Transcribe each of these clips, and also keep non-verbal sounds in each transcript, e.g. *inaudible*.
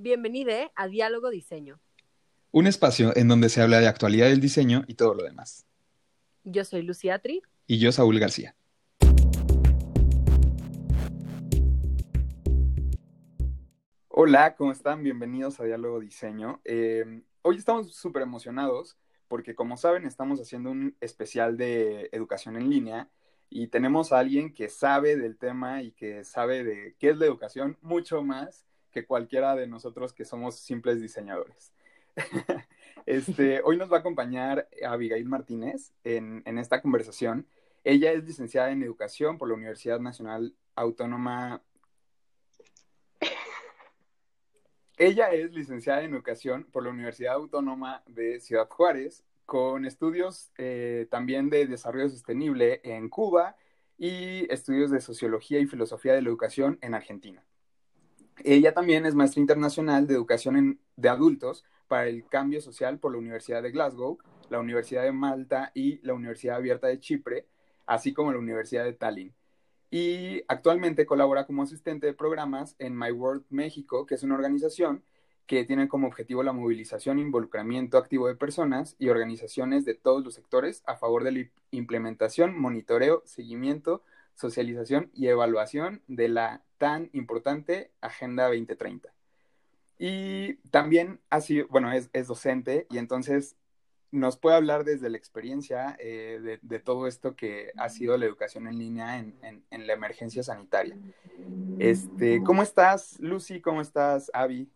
Bienvenido a Diálogo Diseño. Un espacio en donde se habla de actualidad del diseño y todo lo demás. Yo soy Lucía Tri. Y yo, Saúl García. Hola, ¿cómo están? Bienvenidos a Diálogo Diseño. Eh, hoy estamos súper emocionados porque, como saben, estamos haciendo un especial de educación en línea y tenemos a alguien que sabe del tema y que sabe de qué es la educación mucho más que cualquiera de nosotros que somos simples diseñadores. *laughs* este, hoy nos va a acompañar Abigail Martínez en, en esta conversación. Ella es licenciada en Educación por la Universidad Nacional Autónoma. Ella es licenciada en Educación por la Universidad Autónoma de Ciudad Juárez, con estudios eh, también de desarrollo sostenible en Cuba y estudios de sociología y filosofía de la educación en Argentina. Ella también es maestra internacional de educación de adultos para el cambio social por la Universidad de Glasgow, la Universidad de Malta y la Universidad Abierta de Chipre, así como la Universidad de Tallinn. Y actualmente colabora como asistente de programas en My World México, que es una organización que tiene como objetivo la movilización e involucramiento activo de personas y organizaciones de todos los sectores a favor de la implementación, monitoreo, seguimiento, socialización y evaluación de la tan importante Agenda 2030. Y también así, bueno, es, docente y entonces nos puede hablar desde la experiencia eh, de, todo esto que ha sido la educación en línea en, en, la emergencia sanitaria. Este, ¿Cómo estás, Lucy? ¿Cómo estás, Avi?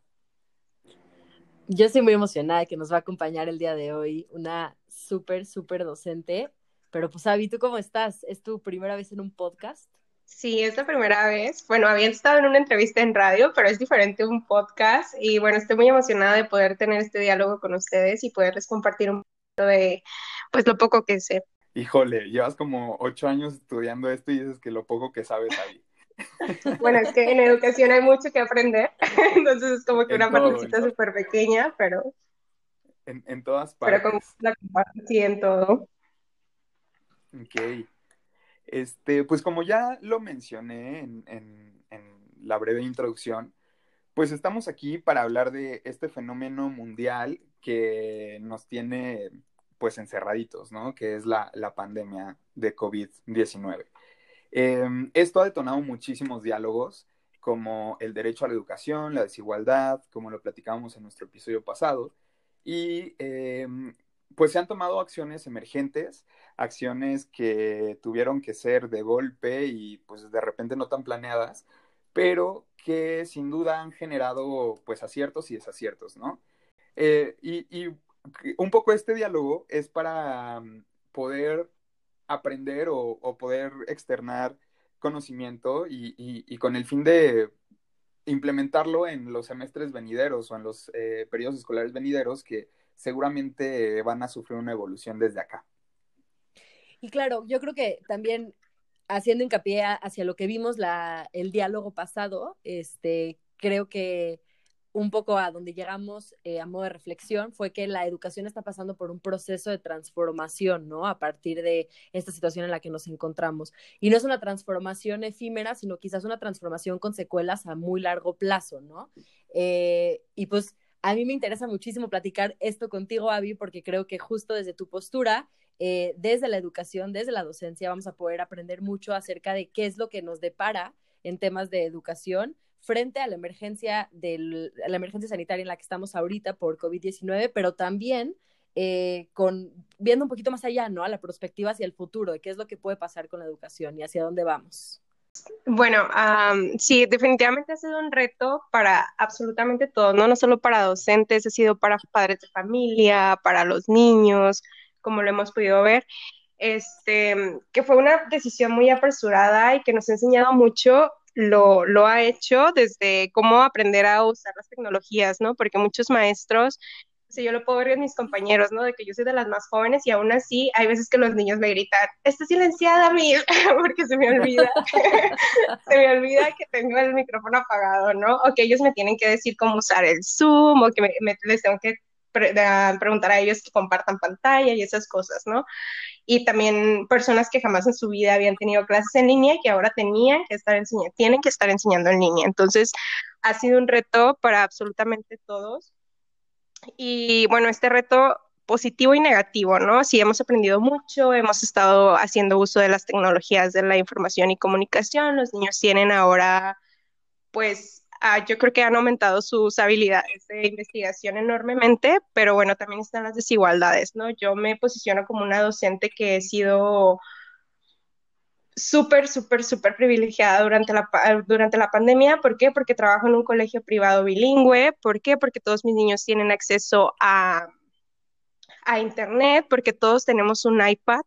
Yo estoy muy emocionada de que nos va a acompañar el día de hoy una súper, súper docente. Pero pues, Avi, ¿tú cómo estás? ¿Es tu primera vez en un podcast? Sí, es la primera vez. Bueno, había estado en una entrevista en radio, pero es diferente un podcast. Y bueno, estoy muy emocionada de poder tener este diálogo con ustedes y poderles compartir un poco de, pues, lo poco que sé. Híjole, llevas como ocho años estudiando esto y dices que lo poco que sabes, ahí. *laughs* Bueno, es que en educación hay mucho que aprender, *laughs* entonces es como que una partecita súper pequeña, pero... En, en todas partes. Pero como la sí, en todo. Ok. Este, pues como ya lo mencioné en, la breve introducción, pues estamos aquí para hablar de este fenómeno mundial que nos tiene pues encerraditos, ¿no? Que es la, pandemia de COVID-19. Em, esto ha detonado muchísimos diálogos, como el derecho a la educación, la desigualdad, como lo platicábamos en nuestro episodio pasado, y em, pues se han tomado acciones emergentes, acciones que tuvieron que ser de golpe y pues de repente no tan planeadas, pero que sin duda han generado pues aciertos y desaciertos, ¿no? Eh, y, un poco este diálogo es para mm, poder aprender o, poder externar conocimiento y, con el fin de implementarlo en los semestres venideros o en los eh, periodos escolares venideros que seguramente van a sufrir una evolución desde acá. Y claro, yo creo que también haciendo hincapié hacia lo que vimos la, el diálogo pasado, este, creo que un poco a donde llegamos eh, a modo de reflexión fue que la educación está pasando por un proceso de transformación, ¿no? A partir de esta situación en la que nos encontramos. Y no es una transformación efímera, sino quizás una transformación con secuelas a muy largo plazo, ¿no? Eh, y pues a mí me interesa muchísimo platicar esto contigo, Avi, porque creo que justo desde tu postura, eh, desde la educación, desde la docencia, vamos a poder aprender mucho acerca de qué es lo que nos depara en temas de educación frente a la emergencia, del, la emergencia sanitaria en la que estamos ahorita por COVID-19, pero también eh, con viendo un poquito más allá, ¿no? A la perspectiva hacia el futuro, de qué es lo que puede pasar con la educación y hacia dónde vamos. Bueno, sí, definitivamente ha sido un reto para absolutamente todos, ¿no? No solo para docentes, ha sido para padres de familia, para los niños, como lo hemos podido ver. Este, que fue una decisión muy apresurada y que nos ha enseñado mucho, lo, lo ha hecho desde cómo aprender a usar las tecnologías, ¿no? Porque muchos maestros si yo lo puedo ver mis compañeros, ¿no? De que yo soy de las más jóvenes y aún así hay veces que los niños me gritan, está silenciada, mi, *laughs* porque se me olvida, *laughs* se me olvida que tengo el micrófono apagado, ¿no? O que ellos me tienen que decir cómo usar el Zoom o que les tengo que preguntar a ellos que compartan pantalla y esas cosas, ¿no? Y también personas que jamás en su vida habían tenido clases en línea y que ahora tenían que estar enseñando, tienen que estar enseñando en línea. Entonces, ha sido un reto para absolutamente todos. Y bueno, este reto positivo y negativo, ¿no? Sí, hemos aprendido mucho, hemos estado haciendo uso de las tecnologías de la información y comunicación, los niños tienen ahora, pues, ah, yo creo que han aumentado sus habilidades de investigación enormemente, pero bueno, también están las desigualdades, ¿no? Yo me posiciono como una docente que he sido súper, súper, súper privilegiada durante la, durante la pandemia. ¿Por qué? Porque trabajo en un colegio privado bilingüe. ¿Por qué? Porque todos mis niños tienen acceso a a Internet, porque todos tenemos un iPad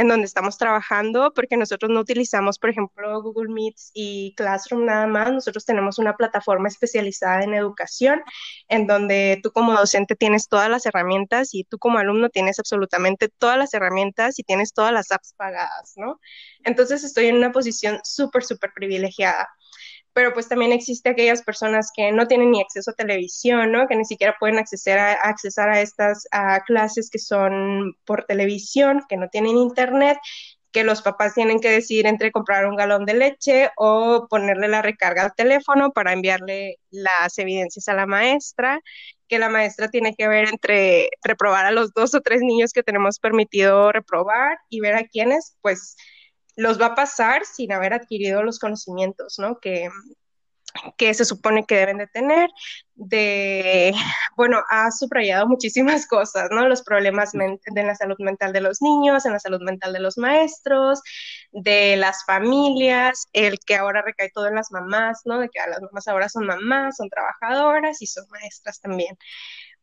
en donde estamos trabajando, porque nosotros no utilizamos, por ejemplo, Google Meets y Classroom nada más, nosotros tenemos una plataforma especializada en educación, en donde tú como docente tienes todas las herramientas y tú como alumno tienes absolutamente todas las herramientas y tienes todas las apps pagadas, ¿no? Entonces estoy en una posición súper, súper privilegiada pero pues también existe aquellas personas que no tienen ni acceso a televisión, ¿no? Que ni siquiera pueden acceder a, accesar a estas clases que son por televisión, que no tienen internet, que los papás tienen que decidir entre comprar un galón de leche o ponerle la recarga al teléfono para enviarle las evidencias a la maestra, que la maestra tiene que ver entre reprobar a los dos o tres niños que tenemos permitido reprobar y ver a quiénes, pues los va a pasar sin haber adquirido los conocimientos, ¿no? Que, que se supone que deben de tener, de, *laughs* bueno, ha subrayado muchísimas cosas, ¿no? Los problemas de la salud mental de los niños, en la salud mental de los maestros, de las familias, el que ahora recae todo en las mamás, ¿no? De que las mamás ahora son mamás, son trabajadoras y son maestras también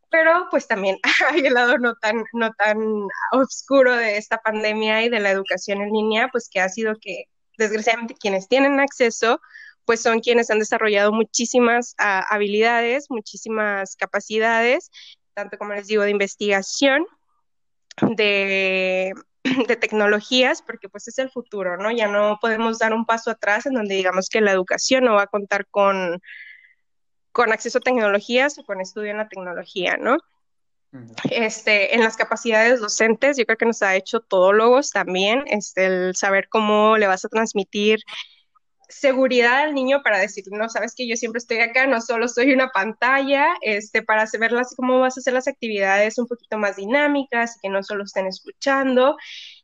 pero pues también *laughs* hay el lado no tan, no tan oscuro de esta pandemia y de la educación en línea, pues que ha sido que desgraciadamente quienes tienen acceso, pues son quienes han desarrollado muchísimas ah, habilidades, muchísimas capacidades, tanto como les digo, de investigación, de, de tecnologías, porque pues es el futuro, ¿no? Ya no podemos dar un paso atrás en donde digamos que la educación no va a contar con con acceso a tecnologías o con estudio en la tecnología, ¿no? Este, en las capacidades docentes, yo creo que nos ha hecho todólogos también, este, el saber cómo le vas a transmitir seguridad al niño para decir, no, sabes que yo siempre estoy acá, no solo soy una pantalla, este, para saberlas cómo vas a hacer las actividades un poquito más dinámicas y que no solo estén escuchando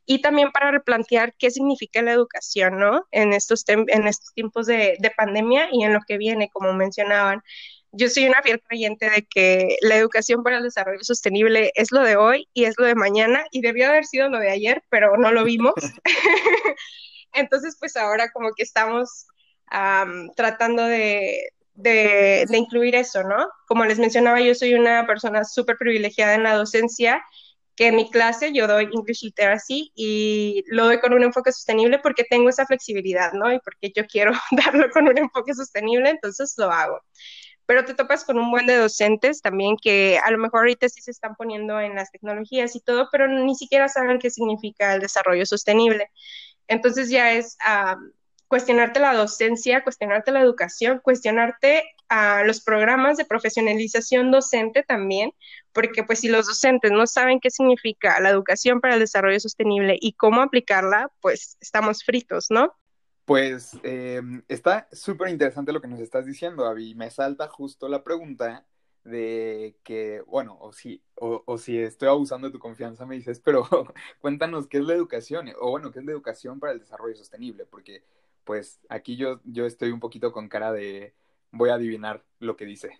y también para replantear qué significa la educación, ¿no? En estos, en estos tiempos de, de pandemia y en lo que viene, como mencionaban. Yo soy una fiel creyente de que la educación para el desarrollo sostenible es lo de hoy y es lo de mañana y debió haber sido lo de ayer, pero no lo vimos. *laughs* Entonces, pues ahora como que estamos tratando de, de, de, incluir eso, ¿no? Como les mencionaba, yo soy una persona súper privilegiada en la docencia que en mi clase yo doy English Literacy y lo doy con un enfoque sostenible porque tengo esa flexibilidad, ¿no? Y porque yo quiero *laughs* darlo con un enfoque sostenible, entonces lo hago. Pero te topas con un buen de docentes también que a lo mejor ahorita sí se están poniendo en las tecnologías y todo, pero ni siquiera saben qué significa el desarrollo sostenible. Entonces ya es ah, cuestionarte la docencia, cuestionarte la educación, cuestionarte a los programas de profesionalización docente también, porque pues si los docentes no saben qué significa la educación para el desarrollo sostenible y cómo aplicarla, pues estamos fritos, ¿no? Pues eh, está súper interesante lo que nos estás diciendo, Avi. Me salta justo la pregunta de que, bueno, o si, o, o, si estoy abusando de tu confianza, me dices, pero *laughs* cuéntanos qué es la educación, o bueno, qué es la educación para el desarrollo sostenible, porque pues aquí yo, yo estoy un poquito con cara de voy a adivinar lo que dice.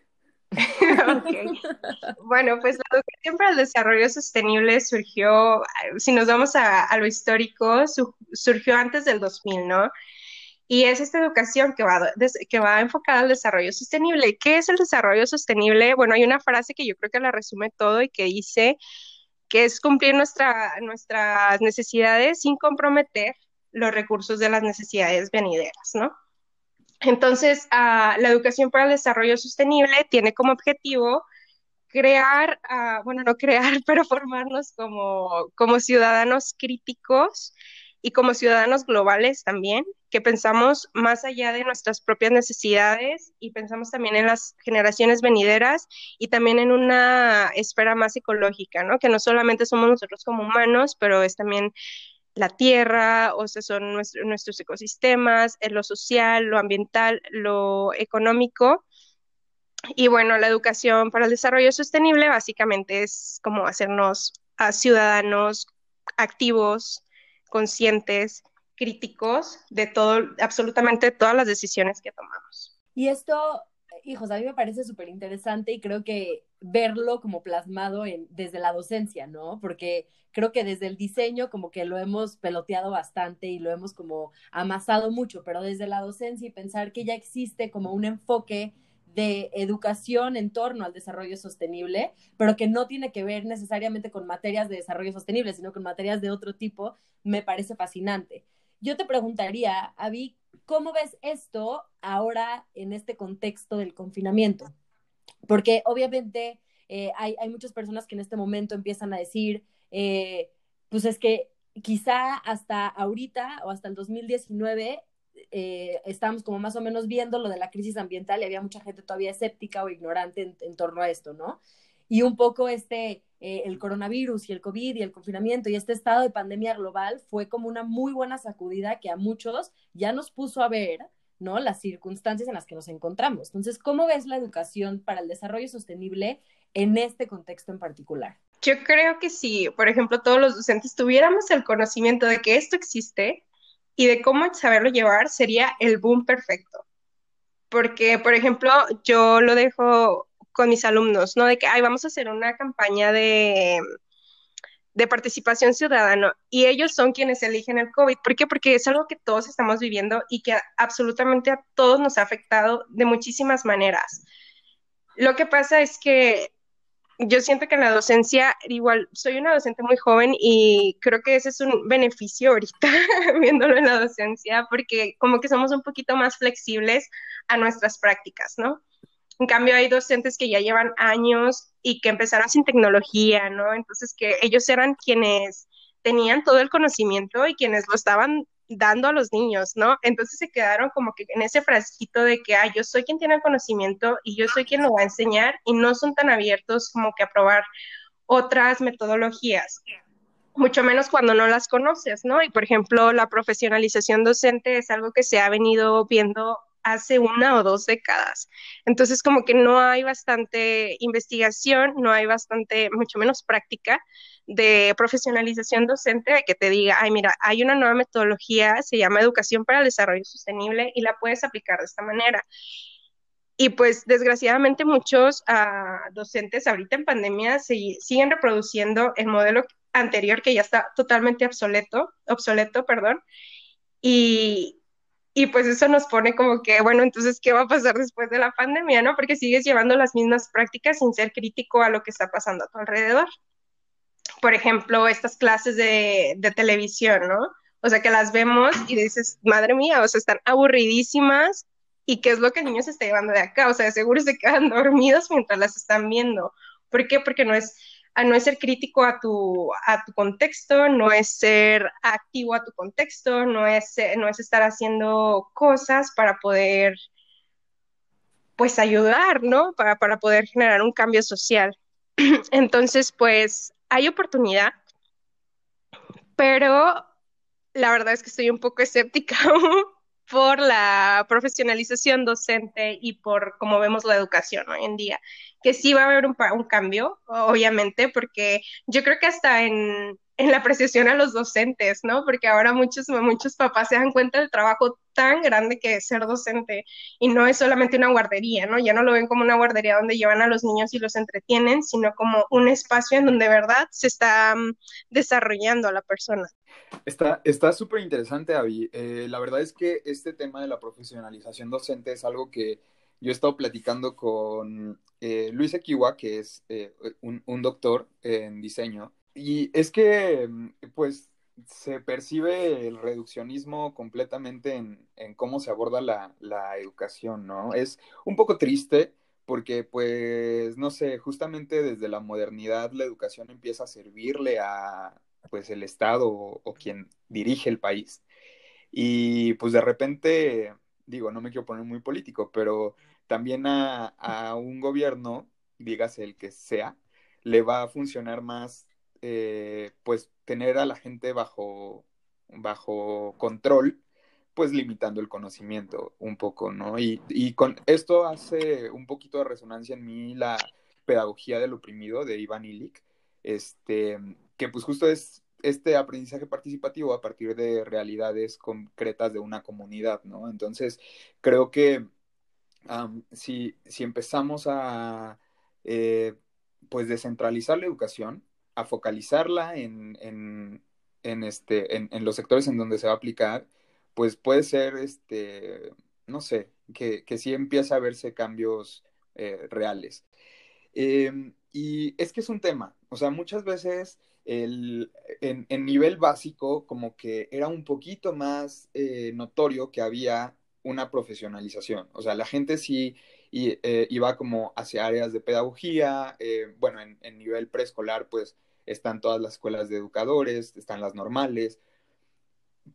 *laughs* Bueno, pues la educación para el desarrollo sostenible surgió, si nos vamos a, lo histórico, surgió antes del 2000, ¿no? Y es esta educación que va, que va enfocada al desarrollo sostenible. ¿Qué es el desarrollo sostenible? Bueno, hay una frase que yo creo que la resume todo y que dice que es cumplir nuestra, nuestras necesidades sin comprometer los recursos de las necesidades venideras, ¿no? Entonces, ah, la educación para el desarrollo sostenible tiene como objetivo crear, ah, bueno, no crear, *laughs* pero formarnos como, como ciudadanos críticos y como ciudadanos globales también, que pensamos más allá de nuestras propias necesidades y pensamos también en las generaciones venideras y también en una esfera más ecológica, ¿no? Que no solamente somos nosotros como humanos, pero es también la tierra, o sea, son nuestros ecosistemas, en lo social, lo ambiental, lo económico. Y bueno, la educación para el desarrollo sostenible básicamente es como hacernos ciudadanos activos, conscientes, críticos de todo, absolutamente todas las decisiones que tomamos. Y esto, hijos, a mí me parece súper interesante y creo que verlo como plasmado desde la docencia, ¿no? Porque creo que desde el diseño como que lo hemos peloteado bastante y lo hemos como amasado mucho, pero desde la docencia y pensar que ya existe como un enfoque de educación en torno al desarrollo sostenible, pero que no tiene que ver necesariamente con materias de desarrollo sostenible, sino con materias de otro tipo, me parece fascinante. Yo te preguntaría, Avi, ¿cómo ves esto ahora en este contexto del confinamiento? Porque obviamente eh, hay, muchas personas que en este momento empiezan a decir, eh, pues es que quizá hasta ahorita o hasta el 2019 eh, estábamos como más o menos viendo lo de la crisis ambiental y había mucha gente todavía escéptica o ignorante en, torno a esto, ¿no? Y un poco este, eh, el coronavirus y el COVID y el confinamiento y este estado de pandemia global fue como una muy buena sacudida que a muchos ya nos puso a ver, ¿no? Las circunstancias en las que nos encontramos. Entonces, ¿cómo ves la educación para el desarrollo sostenible en este contexto en particular? Yo creo que si, por ejemplo, todos los docentes tuviéramos el conocimiento de que esto existe, y de cómo saberlo llevar sería el boom perfecto. Porque, por ejemplo, yo lo dejo con mis alumnos, ¿no? De que, ay, vamos a hacer una campaña de, de participación ciudadana y ellos son quienes eligen el COVID. ¿Por qué? Porque es algo que todos estamos viviendo y que absolutamente a todos nos ha afectado de muchísimas maneras. Lo que pasa es que yo siento que en la docencia, igual, soy una docente muy joven y creo que ese es un beneficio ahorita *laughs* viéndolo en la docencia, porque como que somos un poquito más flexibles a nuestras prácticas, ¿no? En cambio, hay docentes que ya llevan años y que empezaron sin tecnología, ¿no? Entonces, que ellos eran quienes tenían todo el conocimiento y quienes lo estaban dando a los niños, ¿no? Entonces se quedaron como que en ese frasquito de que, ah, yo soy quien tiene el conocimiento y yo soy quien lo va a enseñar y no son tan abiertos como que a probar otras metodologías, mucho menos cuando no las conoces, ¿no? Y por ejemplo, la profesionalización docente es algo que se ha venido viendo hace una o dos décadas. Entonces, como que no hay bastante investigación, no hay bastante, mucho menos práctica de profesionalización docente de que te diga, ay, mira, hay una nueva metodología, se llama Educación para el Desarrollo Sostenible y la puedes aplicar de esta manera. Y pues desgraciadamente muchos ah, docentes ahorita en pandemia siguen reproduciendo el modelo anterior que ya está totalmente obsoleto, obsoleto, perdón, y, y pues eso nos pone como que, bueno, entonces, ¿qué va a pasar después de la pandemia, no? Porque sigues llevando las mismas prácticas sin ser crítico a lo que está pasando a tu alrededor. Por ejemplo, estas clases de, de televisión, ¿no? O sea, que las vemos y dices, madre mía, o sea, están aburridísimas y qué es lo que el niño se está llevando de acá. O sea, seguro se quedan *laughs* dormidos mientras las están viendo. ¿Por qué? Porque no es no es ser crítico a tu, a tu contexto, no es ser activo a tu contexto, no es, no es estar haciendo cosas para poder, pues, ayudar, ¿no? Para, para poder generar un cambio social. *clears throat* Entonces, pues, hay oportunidad, pero la verdad es que estoy un poco *laughs* escéptica por la profesionalización docente y por cómo vemos la educación hoy en día que sí va a haber un, un cambio, obviamente, porque yo creo que hasta en, en, la apreciación a los docentes, ¿no? Porque ahora muchos, muchos papás se dan cuenta del trabajo tan grande que es ser docente y no es solamente una guardería, ¿no? Ya no lo ven como una guardería donde llevan a los niños y los entretienen, sino como un espacio en donde de verdad se está mm, desarrollando a la persona. Está súper interesante, Avi. Eh, la verdad es que este tema de la profesionalización docente es algo que yo he estado platicando con eh, Luis Equiwa, que es eh, un, doctor en diseño, y es que, mm, pues, se percibe el reduccionismo completamente en, cómo se aborda la, la, educación, ¿no? Es un poco triste porque, pues, no sé, justamente desde la modernidad la educación empieza a servirle a, pues el Estado o, quien dirige el país. Y pues de repente, digo, no me quiero poner muy político, pero también a, a un gobierno, dígase el que sea, le va a funcionar más, eh, pues, tener a la gente bajo, bajo control, pues limitando el conocimiento un poco, ¿no? Y, y, con esto hace un poquito de resonancia en mí la pedagogía del oprimido de Iván Illich, este, que pues justo es este aprendizaje participativo a partir de realidades concretas de una comunidad, ¿no? Entonces, creo que si, si, empezamos a eh, pues descentralizar la educación, a focalizarla en, en, este, en, los sectores en donde se va a aplicar, pues puede ser, este, no sé, que, que sí empieza a verse cambios eh, reales. Em, y es que es un tema, o sea, muchas veces el, en, nivel básico como que era un poquito más eh, notorio que había una profesionalización, o sea, la gente sí y eh, iba como hacia áreas de pedagogía, eh, bueno, en, nivel preescolar pues están todas las escuelas de educadores, están las normales,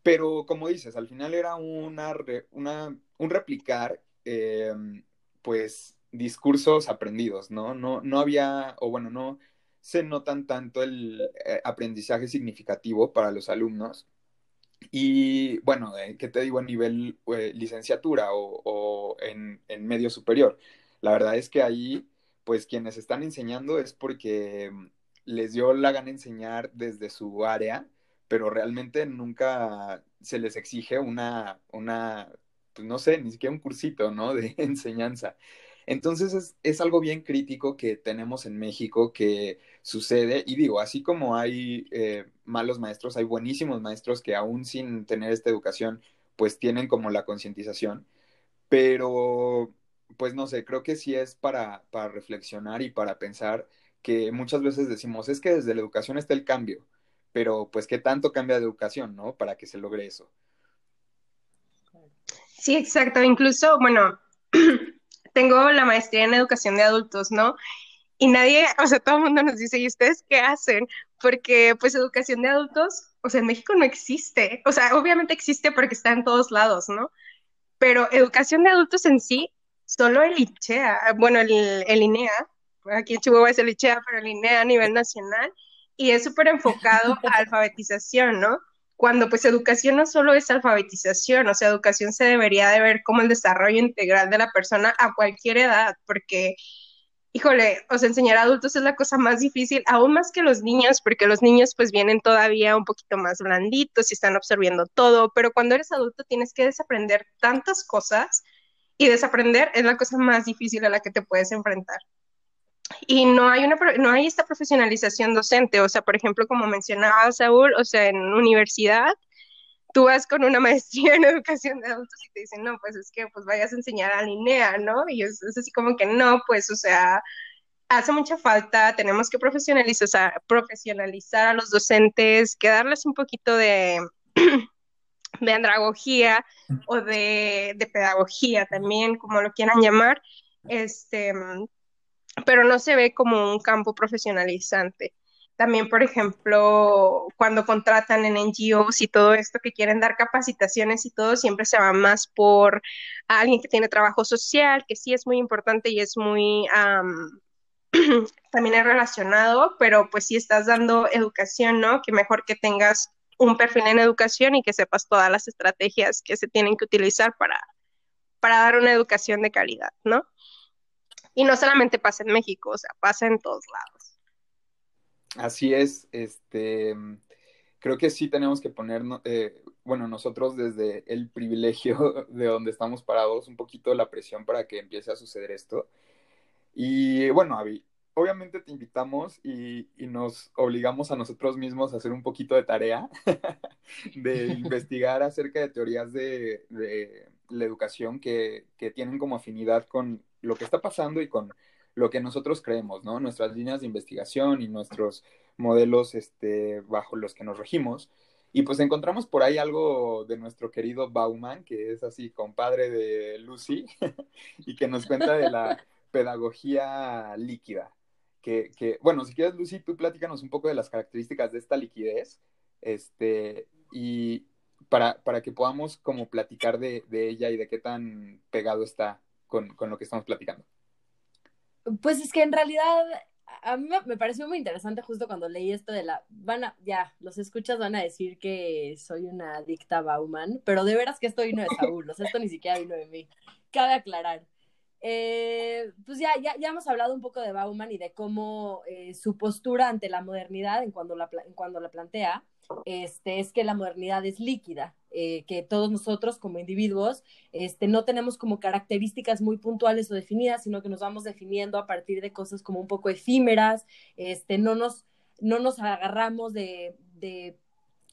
pero como dices, al final era una, una un replicar eh, pues discursos aprendidos, ¿no? ¿no? No había, o bueno, no se notan tanto el aprendizaje significativo para los alumnos. Y bueno, ¿qué te digo a nivel licenciatura o, o en, en, medio superior? La verdad es que ahí, pues quienes están enseñando es porque les dio la gana enseñar desde su área, pero realmente nunca se les exige una, una pues no sé, ni siquiera un cursito, ¿no? *laughs* De enseñanza. Entonces es, algo bien crítico que tenemos en México que sucede y digo, así como hay eh, malos maestros, hay buenísimos maestros que aún sin tener esta educación, pues tienen como la concientización, pero pues no sé, creo que sí es para, para reflexionar y para pensar que muchas veces decimos, es que desde la educación está el cambio, pero pues qué tanto cambia de educación, ¿no? Para que se logre eso. Sí, exacto. Incluso, bueno, *clears throat* tengo la maestría en educación de adultos, ¿no? Y nadie, o sea, todo el mundo nos dice, ¿y ustedes qué hacen? Porque pues educación de adultos, o sea, en México no existe. O sea, obviamente existe porque está en todos lados, ¿no? Pero educación de adultos en sí, solo el ICHEA, bueno, el, el INEA, aquí en Chihuahua es el ICHEA, pero el INEA a nivel nacional, y es súper enfocado a alfabetización, ¿no? Cuando pues educación no solo es alfabetización, o sea, educación se debería de ver como el desarrollo integral de la persona a cualquier edad, porque, híjole, o sea, enseñar a adultos es la cosa más difícil, aún más que los niños, porque los niños pues vienen todavía un poquito más blanditos y están absorbiendo todo, pero cuando eres adulto tienes que desaprender tantas cosas y desaprender es la cosa más difícil a la que te puedes enfrentar y no hay, una, no hay esta profesionalización docente, o sea, por ejemplo, como mencionaba Saúl, o sea, en universidad, tú vas con una *laughs* maestría en educación de adultos y te dicen, no, pues es que pues vayas a enseñar a Linea, ¿no? Y es, así como que no, pues, o sea, hace mucha falta, tenemos que profesionalizar, profesionalizar a los docentes, que darles un poquito de, *clears throat* de andragogía o de, de pedagogía también, como lo quieran llamar, este pero no se ve como un campo profesionalizante. También, por ejemplo, cuando contratan en NGOs y todo esto que quieren dar capacitaciones y todo, siempre se va más por alguien que tiene trabajo social, que sí es muy importante y es muy, *clears throat* también es relacionado, pero pues si estás dando educación, ¿no? Que mejor que tengas un perfil en educación y que sepas todas las estrategias que se tienen que utilizar para, para dar una educación de calidad, ¿no? Y no solamente pasa en México, o sea, pasa en todos lados. Así es, este, creo que sí tenemos que poner, eh, bueno, nosotros desde el privilegio *laughs* de donde estamos parados, un poquito la presión para que empiece a suceder esto. Y bueno, Avi, obviamente te invitamos y, nos obligamos a nosotros mismos a hacer un poquito de tarea, *laughs* de *laughs* investigar acerca de teorías de, la educación que, que, tienen como afinidad con lo que está pasando y con lo que nosotros creemos, ¿no? Nuestras líneas de investigación y nuestros modelos este, bajo los que nos regimos. Y pues encontramos por ahí algo de nuestro querido Bauman, que es así compadre de Lucy, *laughs* y que nos cuenta de la *laughs* pedagogía líquida. que, que, bueno, si quieres, Lucy, tú platícanos un poco de las características de esta liquidez, este, y para, para que podamos como platicar de, de, ella y de qué tan pegado está con, con lo que estamos platicando. Pues es que en realidad a mí me, pareció muy interesante justo cuando leí esto de la, van a, ya, los escuchas van a decir que soy una adicta Bauman, pero de veras que esto vino de Saúl, o sea, esto ni siquiera vino de mí, cabe aclarar. Eh, pues ya, ya, ya, hemos hablado un poco de Bauman y de cómo eh, su postura ante la modernidad, en cuando la, cuando la plantea, este, es que la modernidad es líquida, eh, que todos nosotros como individuos este, no tenemos como características muy puntuales o definidas, sino que nos vamos definiendo a partir de cosas como un poco efímeras, este, no, nos, no nos agarramos de, de,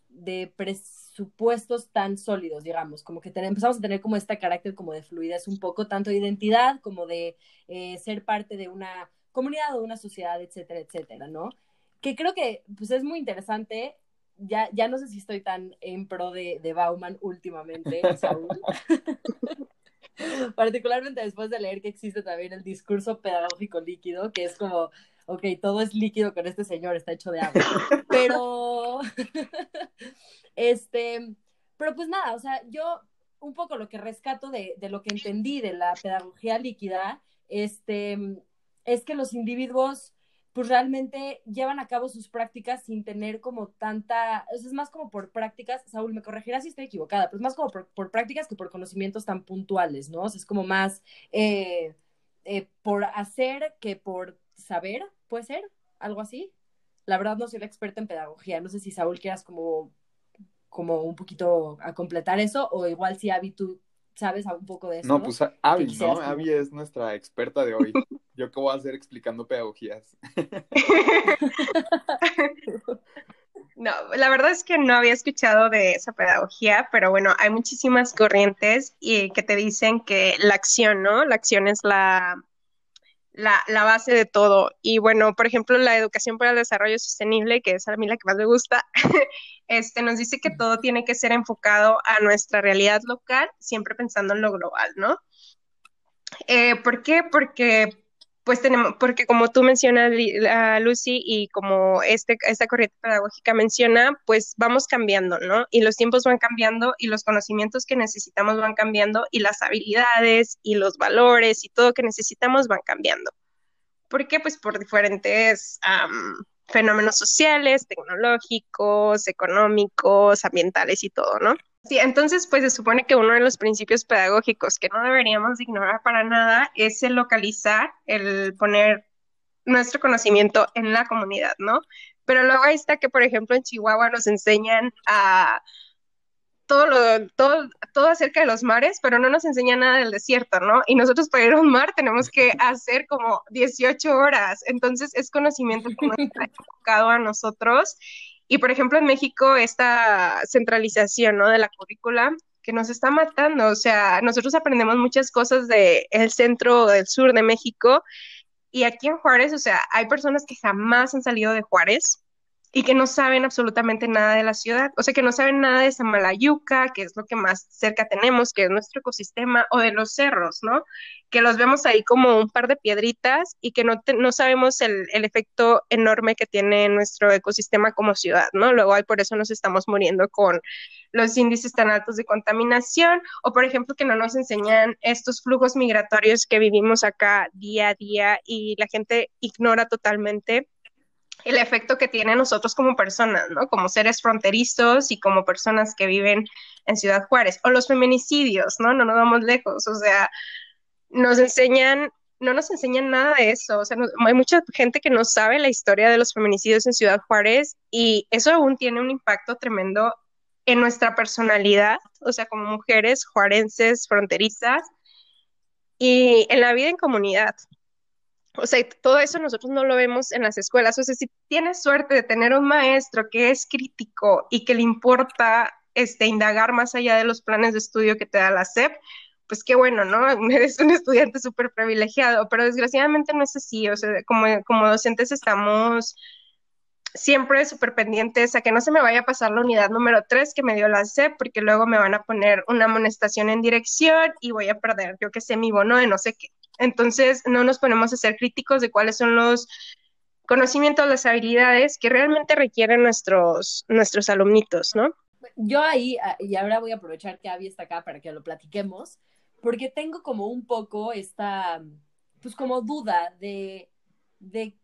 de presupuestos tan sólidos, digamos, como que empezamos a tener como este carácter como de fluidez un poco, tanto de identidad como de eh, ser parte de una comunidad o una sociedad, etcétera, etcétera, ¿no? Que creo que pues es muy interesante ya, ya no sé si estoy tan en pro de, de Bauman últimamente, *laughs* Saúl. *laughs* Particularmente después de leer que existe también el discurso pedagógico líquido, que es como, ok, todo es líquido con este señor, está hecho de agua. *laughs* Pero, este, pero pues nada, o sea, yo un poco lo que rescato de, de lo que entendí de la pedagogía líquida, este, es que los individuos pues realmente llevan a cabo sus prácticas sin tener como tanta, es más como por prácticas, Saúl, me corregirás si estoy equivocada, pero es más como por, prácticas que por conocimientos tan puntuales, ¿no? O sea, es como más eh, eh, por hacer que por saber, ¿puede ser? ¿Algo así? La verdad no soy la experta en pedagogía, no sé si Saúl quieras como, como un poquito a completar eso, o igual si Avi tú sabes un poco de eso. No, pues Avi, ¿no? Avi es nuestra experta de hoy. *laughs* Yo qué voy a hacer explicando pedagogías. *laughs* No, la verdad es que no había escuchado de esa pedagogía, pero bueno, hay muchísimas corrientes y que te dicen que la acción, ¿no? La acción es la, la, la, base de todo. Y bueno, por ejemplo, la educación para el desarrollo sostenible, que es a mí la que más me gusta, *laughs* este, nos dice que todo tiene que ser enfocado a nuestra realidad local, siempre pensando en lo global, ¿no? Eh, ¿Por qué? Porque pues tenemos, porque como tú mencionas, Lucy, y como este, esta corriente pedagógica menciona, pues vamos cambiando, ¿no? Y los tiempos van cambiando y los conocimientos que necesitamos van cambiando y las habilidades y los valores y todo que necesitamos van cambiando. ¿Por qué? Pues por diferentes fenómenos sociales, tecnológicos, económicos, ambientales y todo, ¿no? Sí, entonces pues se supone que uno de los principios pedagógicos que no deberíamos ignorar para nada es el localizar, el poner nuestro conocimiento en la comunidad, ¿no? Pero luego ahí está que, por ejemplo, en Chihuahua nos enseñan a todo lo, todo, todo acerca de los mares, pero no nos enseñan nada del desierto, ¿no? Y nosotros para ir a un mar tenemos que *laughs* hacer como 18 horas, entonces es conocimiento que nos está *laughs* enfocado a nosotros y por ejemplo, en México, esta centralización ¿no? de la currícula que nos está matando, o sea, nosotros aprendemos muchas cosas del el centro, del sur de México, y aquí en Juárez, o sea, hay personas que jamás han salido de Juárez, y que no saben absolutamente nada de la ciudad, o sea, que no saben nada de Samalayuca, que es lo que más cerca tenemos, que es nuestro ecosistema, o de los cerros, ¿no? Que los vemos ahí como un par de piedritas y que no, no sabemos el, el, efecto enorme que tiene nuestro ecosistema como ciudad, ¿no? Luego hay por eso nos estamos muriendo con los índices tan altos de contaminación, o por ejemplo que no nos enseñan estos flujos migratorios que vivimos acá día a día y la gente ignora totalmente el efecto que tiene nosotros como personas, ¿no? Como seres fronterizos y como personas que viven en Ciudad Juárez. O los feminicidios, ¿no? No nos vamos lejos, o sea, nos enseñan, no nos enseñan nada de eso, o sea, hay mucha gente que no sabe la historia de los feminicidios en Ciudad Juárez y eso aún tiene un impacto tremendo en nuestra personalidad, o sea, como mujeres juarenses, fronterizas, y en la vida en comunidad. O sea, todo eso nosotros no lo vemos en las escuelas. O sea, si tienes suerte de tener un maestro que es crítico y que le importa este, indagar más allá de los planes de estudio que te da la SEP, pues qué bueno, ¿no? *laughs* Eres un estudiante súper privilegiado, pero desgraciadamente no es así. O sea, como, como docentes estamos siempre súper pendientes a que no se me vaya a pasar la unidad número 3 que me dio la SEP, porque luego me van a poner una amonestación en dirección y voy a perder, yo que sé, mi bono de no sé qué. Entonces, no nos ponemos a ser críticos de cuáles son los conocimientos, las habilidades que realmente requieren nuestros, nuestros alumnitos, ¿no? Yo ahí, ah, y ahora voy a aprovechar que Abby está acá para que lo platiquemos, porque tengo como un poco esta, pues como duda de, de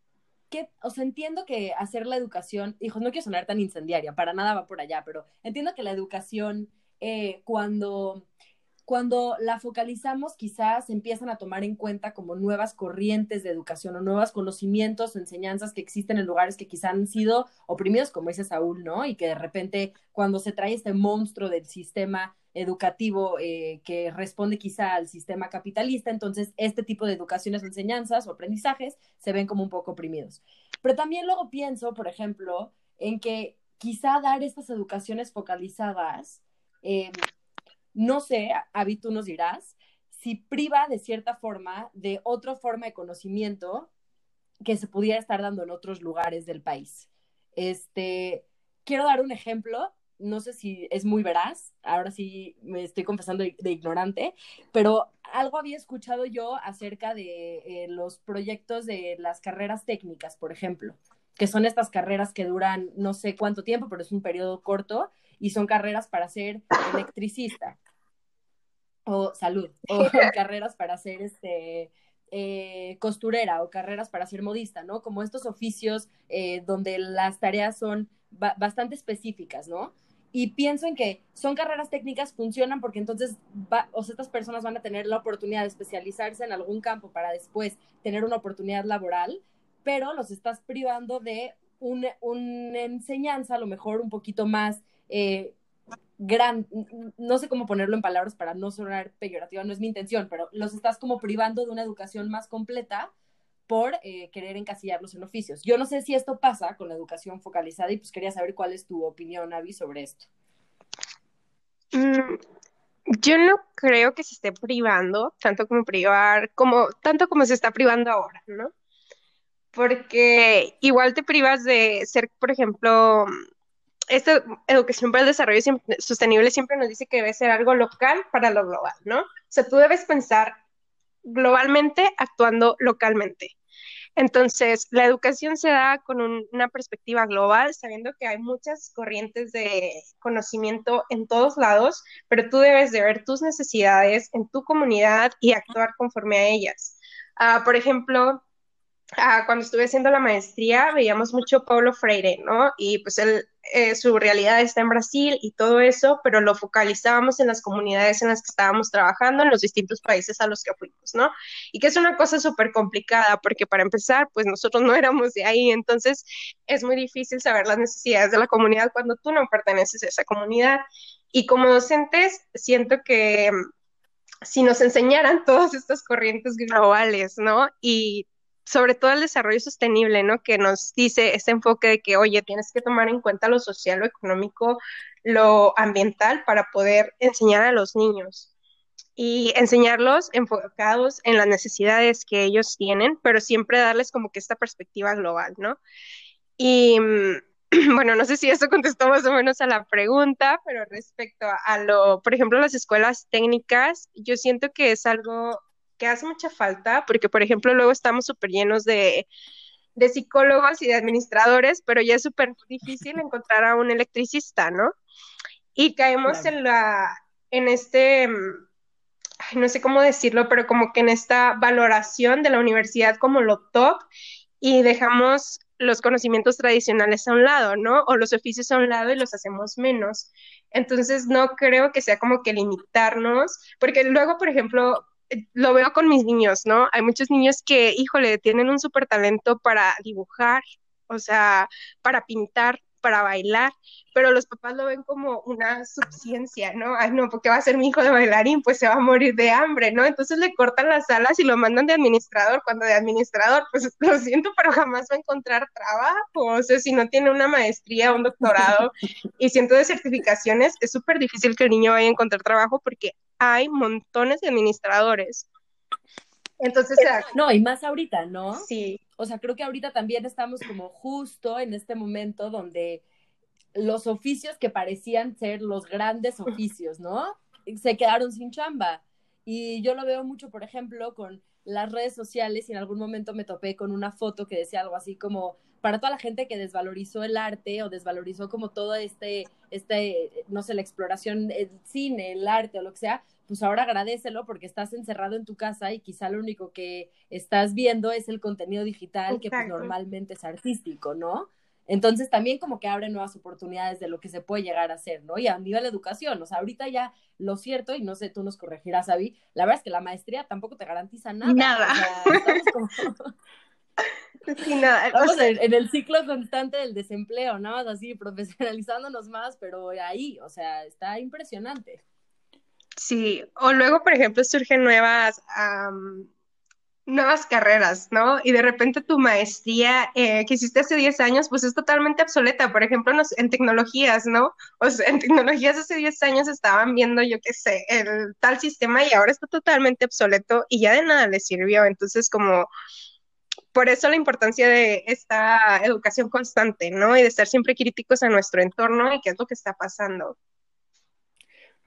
qué, o sea, entiendo que hacer la educación, hijos, no quiero sonar tan incendiaria, para nada va por allá, pero entiendo que la educación, eh, cuando cuando la focalizamos, quizás empiezan a tomar en cuenta como nuevas corrientes de educación o nuevos conocimientos o enseñanzas que existen en lugares que quizás han sido oprimidos, como dice Saúl, ¿no? Y que de repente, cuando se trae este monstruo del sistema educativo eh, que responde quizá al sistema capitalista, entonces este tipo de educaciones, enseñanzas o aprendizajes se ven como un poco oprimidos. Pero también luego pienso, por ejemplo, en que quizá dar estas educaciones focalizadas eh, no sé, Avi, tú nos dirás, si priva de cierta forma de otra forma de conocimiento que se pudiera estar dando en otros lugares del país. Este, quiero dar un ejemplo, no sé si es muy veraz, ahora sí me estoy confesando de, ignorante, pero algo había escuchado yo acerca de eh, los proyectos de las carreras técnicas, por ejemplo, que son estas carreras que duran no sé cuánto tiempo, pero es un periodo corto y son carreras para ser electricista o salud, *laughs* o carreras para ser este, eh, costurera o carreras para ser modista, ¿no? Como estos oficios eh, donde las tareas son bastante específicas, ¿no? Y pienso en que son carreras técnicas, funcionan porque entonces o sea, estas personas van a tener la oportunidad de especializarse en algún campo para después tener una oportunidad laboral, pero los estás privando de una enseñanza a lo mejor un poquito más eh, no sé cómo ponerlo en palabras para no sonar peyorativa, no es mi intención, pero los estás como privando de una educación más completa por eh, querer encasillarlos en oficios. Yo no sé si esto pasa con la educación focalizada y pues quería saber cuál es tu opinión, Avi, sobre esto. Mm, yo no creo que se esté privando, tanto como privar, como, tanto como se está privando ahora, ¿no? Porque igual te privas de ser, por ejemplo, esta educación para el desarrollo sostenible siempre nos dice que debe ser algo local para lo global, ¿no? O sea, tú debes pensar globalmente actuando localmente. Entonces, la educación se da con una perspectiva global, sabiendo que hay muchas corrientes de conocimiento en todos lados, pero tú debes de ver tus necesidades en tu comunidad y actuar conforme a ellas. Ah, por ejemplo, ah, cuando estuve haciendo la maestría, veíamos mucho Paulo Freire, ¿no? Y pues él eh, su realidad está en Brasil y todo eso, pero lo focalizábamos en las comunidades en las que estábamos trabajando, en los distintos países a los que fuimos, ¿no? Y que es una cosa súper complicada, porque para empezar, pues nosotros no éramos de ahí, entonces es muy difícil saber las necesidades de la comunidad cuando tú no perteneces a esa comunidad. Y como docentes, siento que mm, si nos enseñaran todas estas corrientes globales, ¿no? Y sobre todo el desarrollo sostenible, ¿no? Que nos dice este enfoque de que, oye, tienes que tomar en cuenta lo social, lo económico, lo ambiental para poder enseñar a los niños y enseñarlos enfocados en las necesidades que ellos tienen, pero siempre darles como que esta perspectiva global, ¿no? Y *clears throat* bueno, no sé si eso contestó más o menos a la pregunta, pero respecto a, lo, por ejemplo, las escuelas técnicas, yo siento que es algo que hace mucha falta, porque por ejemplo luego estamos súper llenos de, psicólogos y de administradores, pero ya es súper difícil *laughs* encontrar a un electricista, ¿no? Y caemos en la, en este, no sé cómo decirlo, pero como que en esta valoración de la universidad como lo top y dejamos los conocimientos tradicionales a un lado, ¿no? O los oficios a un lado y los hacemos menos. Entonces, no creo que sea como que limitarnos, porque luego, por ejemplo, lo veo con mis niños, ¿no? Hay muchos niños que, híjole, tienen un súper talento para dibujar, o sea, para pintar, para bailar, pero los papás lo ven como una subciencia, ¿no? Ay, no, porque va a ser mi hijo de bailarín, pues se va a morir de hambre, ¿no? Entonces le cortan las alas y lo mandan de administrador, cuando de administrador, pues *laughs* lo siento, pero jamás va a encontrar trabajo, o sea, si no tiene una maestría, un doctorado y cientos de certificaciones, es súper difícil que el niño vaya a encontrar trabajo porque hay montones de administradores. Entonces, no, y más ahorita, ¿no? Sí. O sea, creo que ahorita también estamos como justo en este momento donde los oficios que parecían ser los grandes oficios, ¿no? Se quedaron sin chamba. Y yo lo veo mucho, por ejemplo, con las redes sociales y en algún momento me topé con una foto que decía algo así como para toda la gente que desvalorizó el arte o desvalorizó como todo este, este, no sé, la exploración, el cine, el arte o lo que sea, pues ahora agradecelo porque estás encerrado en tu casa y quizá lo único que estás viendo es el contenido digital que pues, normalmente es artístico, ¿no? Entonces también como que abre nuevas oportunidades de lo que se puede llegar a hacer, ¿no? Y a nivel de educación, o sea, ahorita ya lo cierto, y no sé, tú nos corregirás, Avi, la verdad es que la maestría tampoco te garantiza nada. Nada. estamos como... Sí, en, el ciclo constante del desempleo, nada más así, *laughs* profesionalizándonos más, pero ahí, o sea, está impresionante. Sí, o luego, por ejemplo, surgen nuevas, nuevas carreras, ¿no? Y de repente tu maestría eh, que hiciste hace 10 años, pues es totalmente obsoleta. Por ejemplo, en tecnologías, ¿no? O sea, en tecnologías hace 10 años estaban viendo, yo qué sé, el tal sistema y ahora está totalmente obsoleto y ya de nada le sirvió. Entonces, como por eso la importancia de esta educación constante, ¿no? Y de estar siempre críticos a nuestro entorno y qué es lo que está pasando.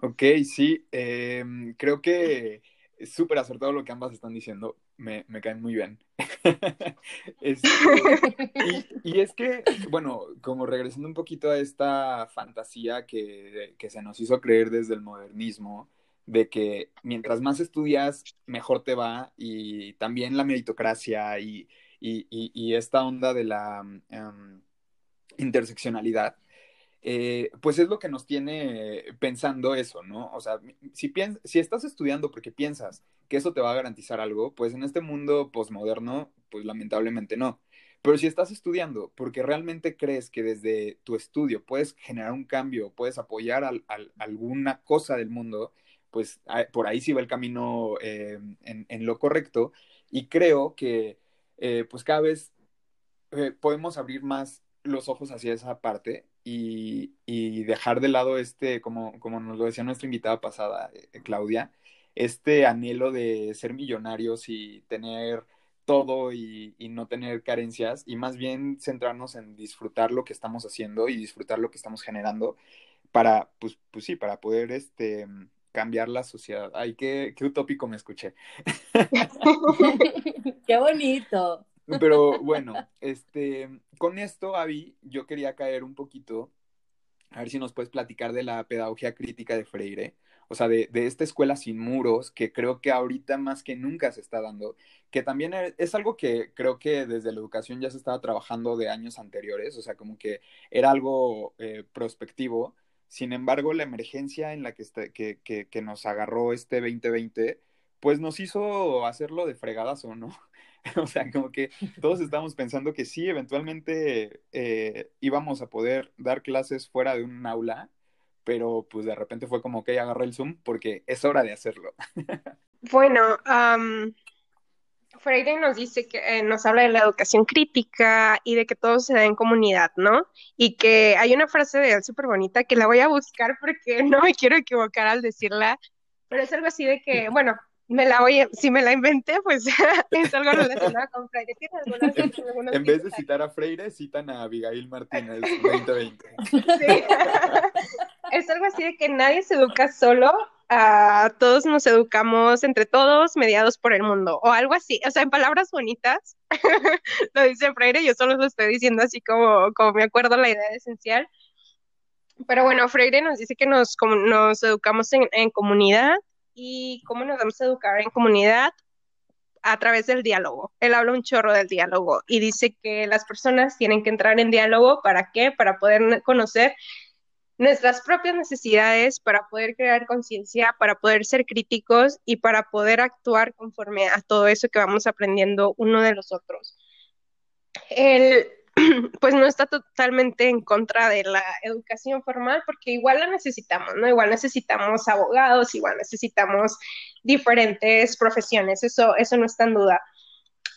Ok, sí, em, creo que es súper acertado lo que ambas están diciendo, me, caen muy bien. *laughs* Este, y, es que, bueno, como regresando un poquito a esta fantasía que, que se nos hizo creer desde el modernismo, de que mientras más estudias, mejor te va y también la meritocracia y, esta onda de la em, interseccionalidad, eh, pues es lo que nos tiene pensando eso, ¿no? O sea, si, si estás estudiando porque piensas que eso te va a garantizar algo, pues en este mundo posmoderno, pues lamentablemente no. Pero si estás estudiando porque realmente crees que desde tu estudio puedes generar un cambio, puedes apoyar a alguna cosa del mundo, pues por ahí sí va el camino eh, en, lo correcto. Y creo que eh, pues cada vez eh, podemos abrir más los ojos hacia esa parte y, dejar de lado este, como, como nos lo decía nuestra invitada pasada, Claudia, este anhelo de ser millonarios y tener todo y, y, no tener carencias y más bien centrarnos en disfrutar lo que estamos haciendo y disfrutar lo que estamos generando para, pues, pues sí, para poder este, cambiar la sociedad. Ay, qué, qué utópico me escuché. *laughs* qué bonito. Pero bueno, este, con esto, Avi, yo quería caer un poquito, a ver si nos puedes platicar de la pedagogía crítica de Freire, o sea, de, de, esta escuela sin muros, que creo que ahorita más que nunca se está dando, que también e, es algo que creo que desde la educación ya se estaba trabajando de años anteriores, o sea, como que era algo eh, prospectivo, sin embargo, la emergencia en la que, que, que, nos agarró este 2020, pues nos hizo hacerlo de o ¿no? *laughs* o sea, como que todos estábamos pensando que sí, eventualmente eh, íbamos a poder dar clases fuera de un aula, pero pues de repente fue como que agarré el Zoom porque es hora de hacerlo. *laughs* bueno, Freire nos dice que eh, nos habla de la educación crítica y de que todo se da en comunidad, ¿no? Y que hay una frase de él súper bonita que la voy a buscar porque *laughs* no me quiero equivocar al decirla, pero es algo así de que, bueno, me la voy, si me la inventé, pues *laughs* es algo relacionado con Freire. en vez de citar a Freire, citan a Abigail Martínez 2020. *laughs* Sí. es algo así de que nadie se educa solo a todos nos educamos entre todos, mediados por el mundo, o algo así. O sea, en palabras bonitas, *laughs* lo dice Freire, yo solo lo estoy diciendo así como, como me acuerdo la idea esencial. Pero bueno, Freire nos dice que nos, nos educamos en, en comunidad y cómo nos vamos a educar en comunidad a través del diálogo. Él habla un chorro del diálogo y dice que las personas tienen que entrar en diálogo, ¿para qué? Para poder conocer nuestras propias necesidades para poder crear conciencia, para poder ser críticos y para poder actuar conforme a todo eso que vamos aprendiendo uno de los otros. Él, *clears throat* pues no está totalmente en contra de la educación formal porque igual la necesitamos, ¿no? Igual necesitamos abogados, igual necesitamos diferentes profesiones, eso, eso no está en duda.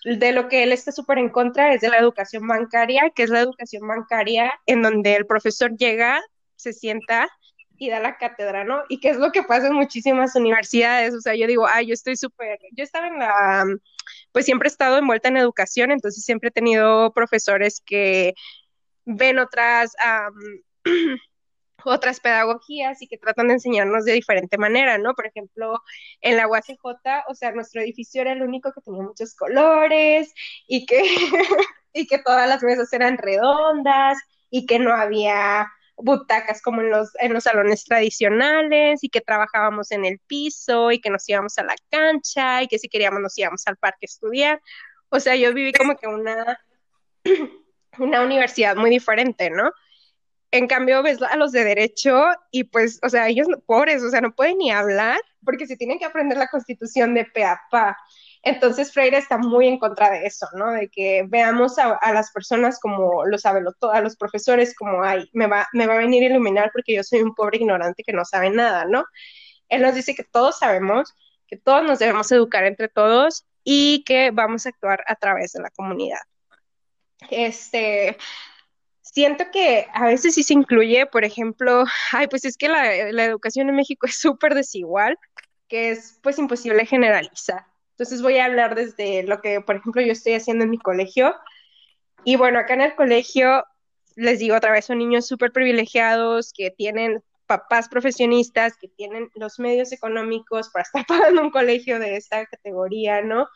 De lo que él está súper en contra es de la educación bancaria, que es la educación bancaria en donde el profesor llega se sienta y da la cátedra, ¿no? Y qué es lo que pasa en muchísimas universidades, o sea, yo digo, ay, yo estoy súper, yo estaba en la, pues siempre he estado envuelta en educación, entonces siempre he tenido profesores que ven otras, *clears throat* otras pedagogías y que tratan de enseñarnos de diferente manera, ¿no? Por ejemplo, en la UACJ, o sea, nuestro edificio era el único que tenía muchos colores y que, *laughs* y que todas las mesas eran redondas y que no había butacas como en los, en los salones tradicionales y que trabajábamos en el piso y que nos íbamos a la cancha y que si queríamos nos íbamos al parque a estudiar. O sea, yo viví como que una, *clears throat* una universidad muy diferente, ¿no? En cambio, ves a los de derecho y pues, o sea, ellos pobres, o sea, no pueden ni hablar porque se tienen que aprender la constitución de pe a pa. Entonces Freire está muy en contra de eso, ¿no? De que veamos a, las personas como los todo, a los profesores como, ay, me va, me va a venir a iluminar porque yo soy un pobre ignorante que no sabe nada, ¿no? Él nos dice que todos sabemos, que todos nos debemos educar entre todos y que vamos a actuar a través de la comunidad. Este, siento que a veces sí se incluye, por ejemplo, ay, pues es que la, la educación en México es súper desigual, que es pues imposible generalizar. Entonces voy a hablar desde lo que, por ejemplo, yo estoy haciendo en mi colegio. Y bueno, acá en el colegio, les digo otra vez, son niños súper privilegiados que tienen papás profesionistas, que tienen los medios económicos para estar *laughs* pagando un colegio de esta categoría, ¿no?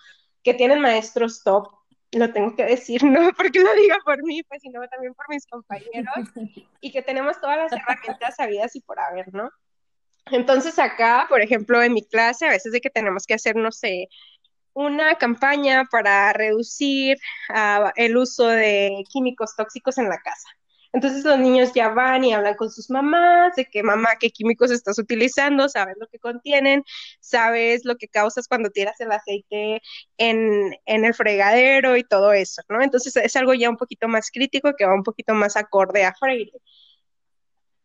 Que tienen maestros top, lo tengo que decir, no *laughs* porque lo diga por mí, pues, sino también por mis compañeros, *laughs* y que tenemos todas las herramientas sabidas y por haber, ¿no? Entonces acá, por ejemplo, en mi clase, a veces de que tenemos que hacer, no sé, una campaña para reducir uh, el uso de químicos tóxicos en la casa. Entonces los niños ya van y hablan con sus mamás de qué mamá, qué químicos estás utilizando, sabes lo que contienen, sabes lo que causas cuando tiras el aceite en, en el fregadero y todo eso, ¿no? Entonces es algo ya un poquito más crítico que va un poquito más acorde a Freire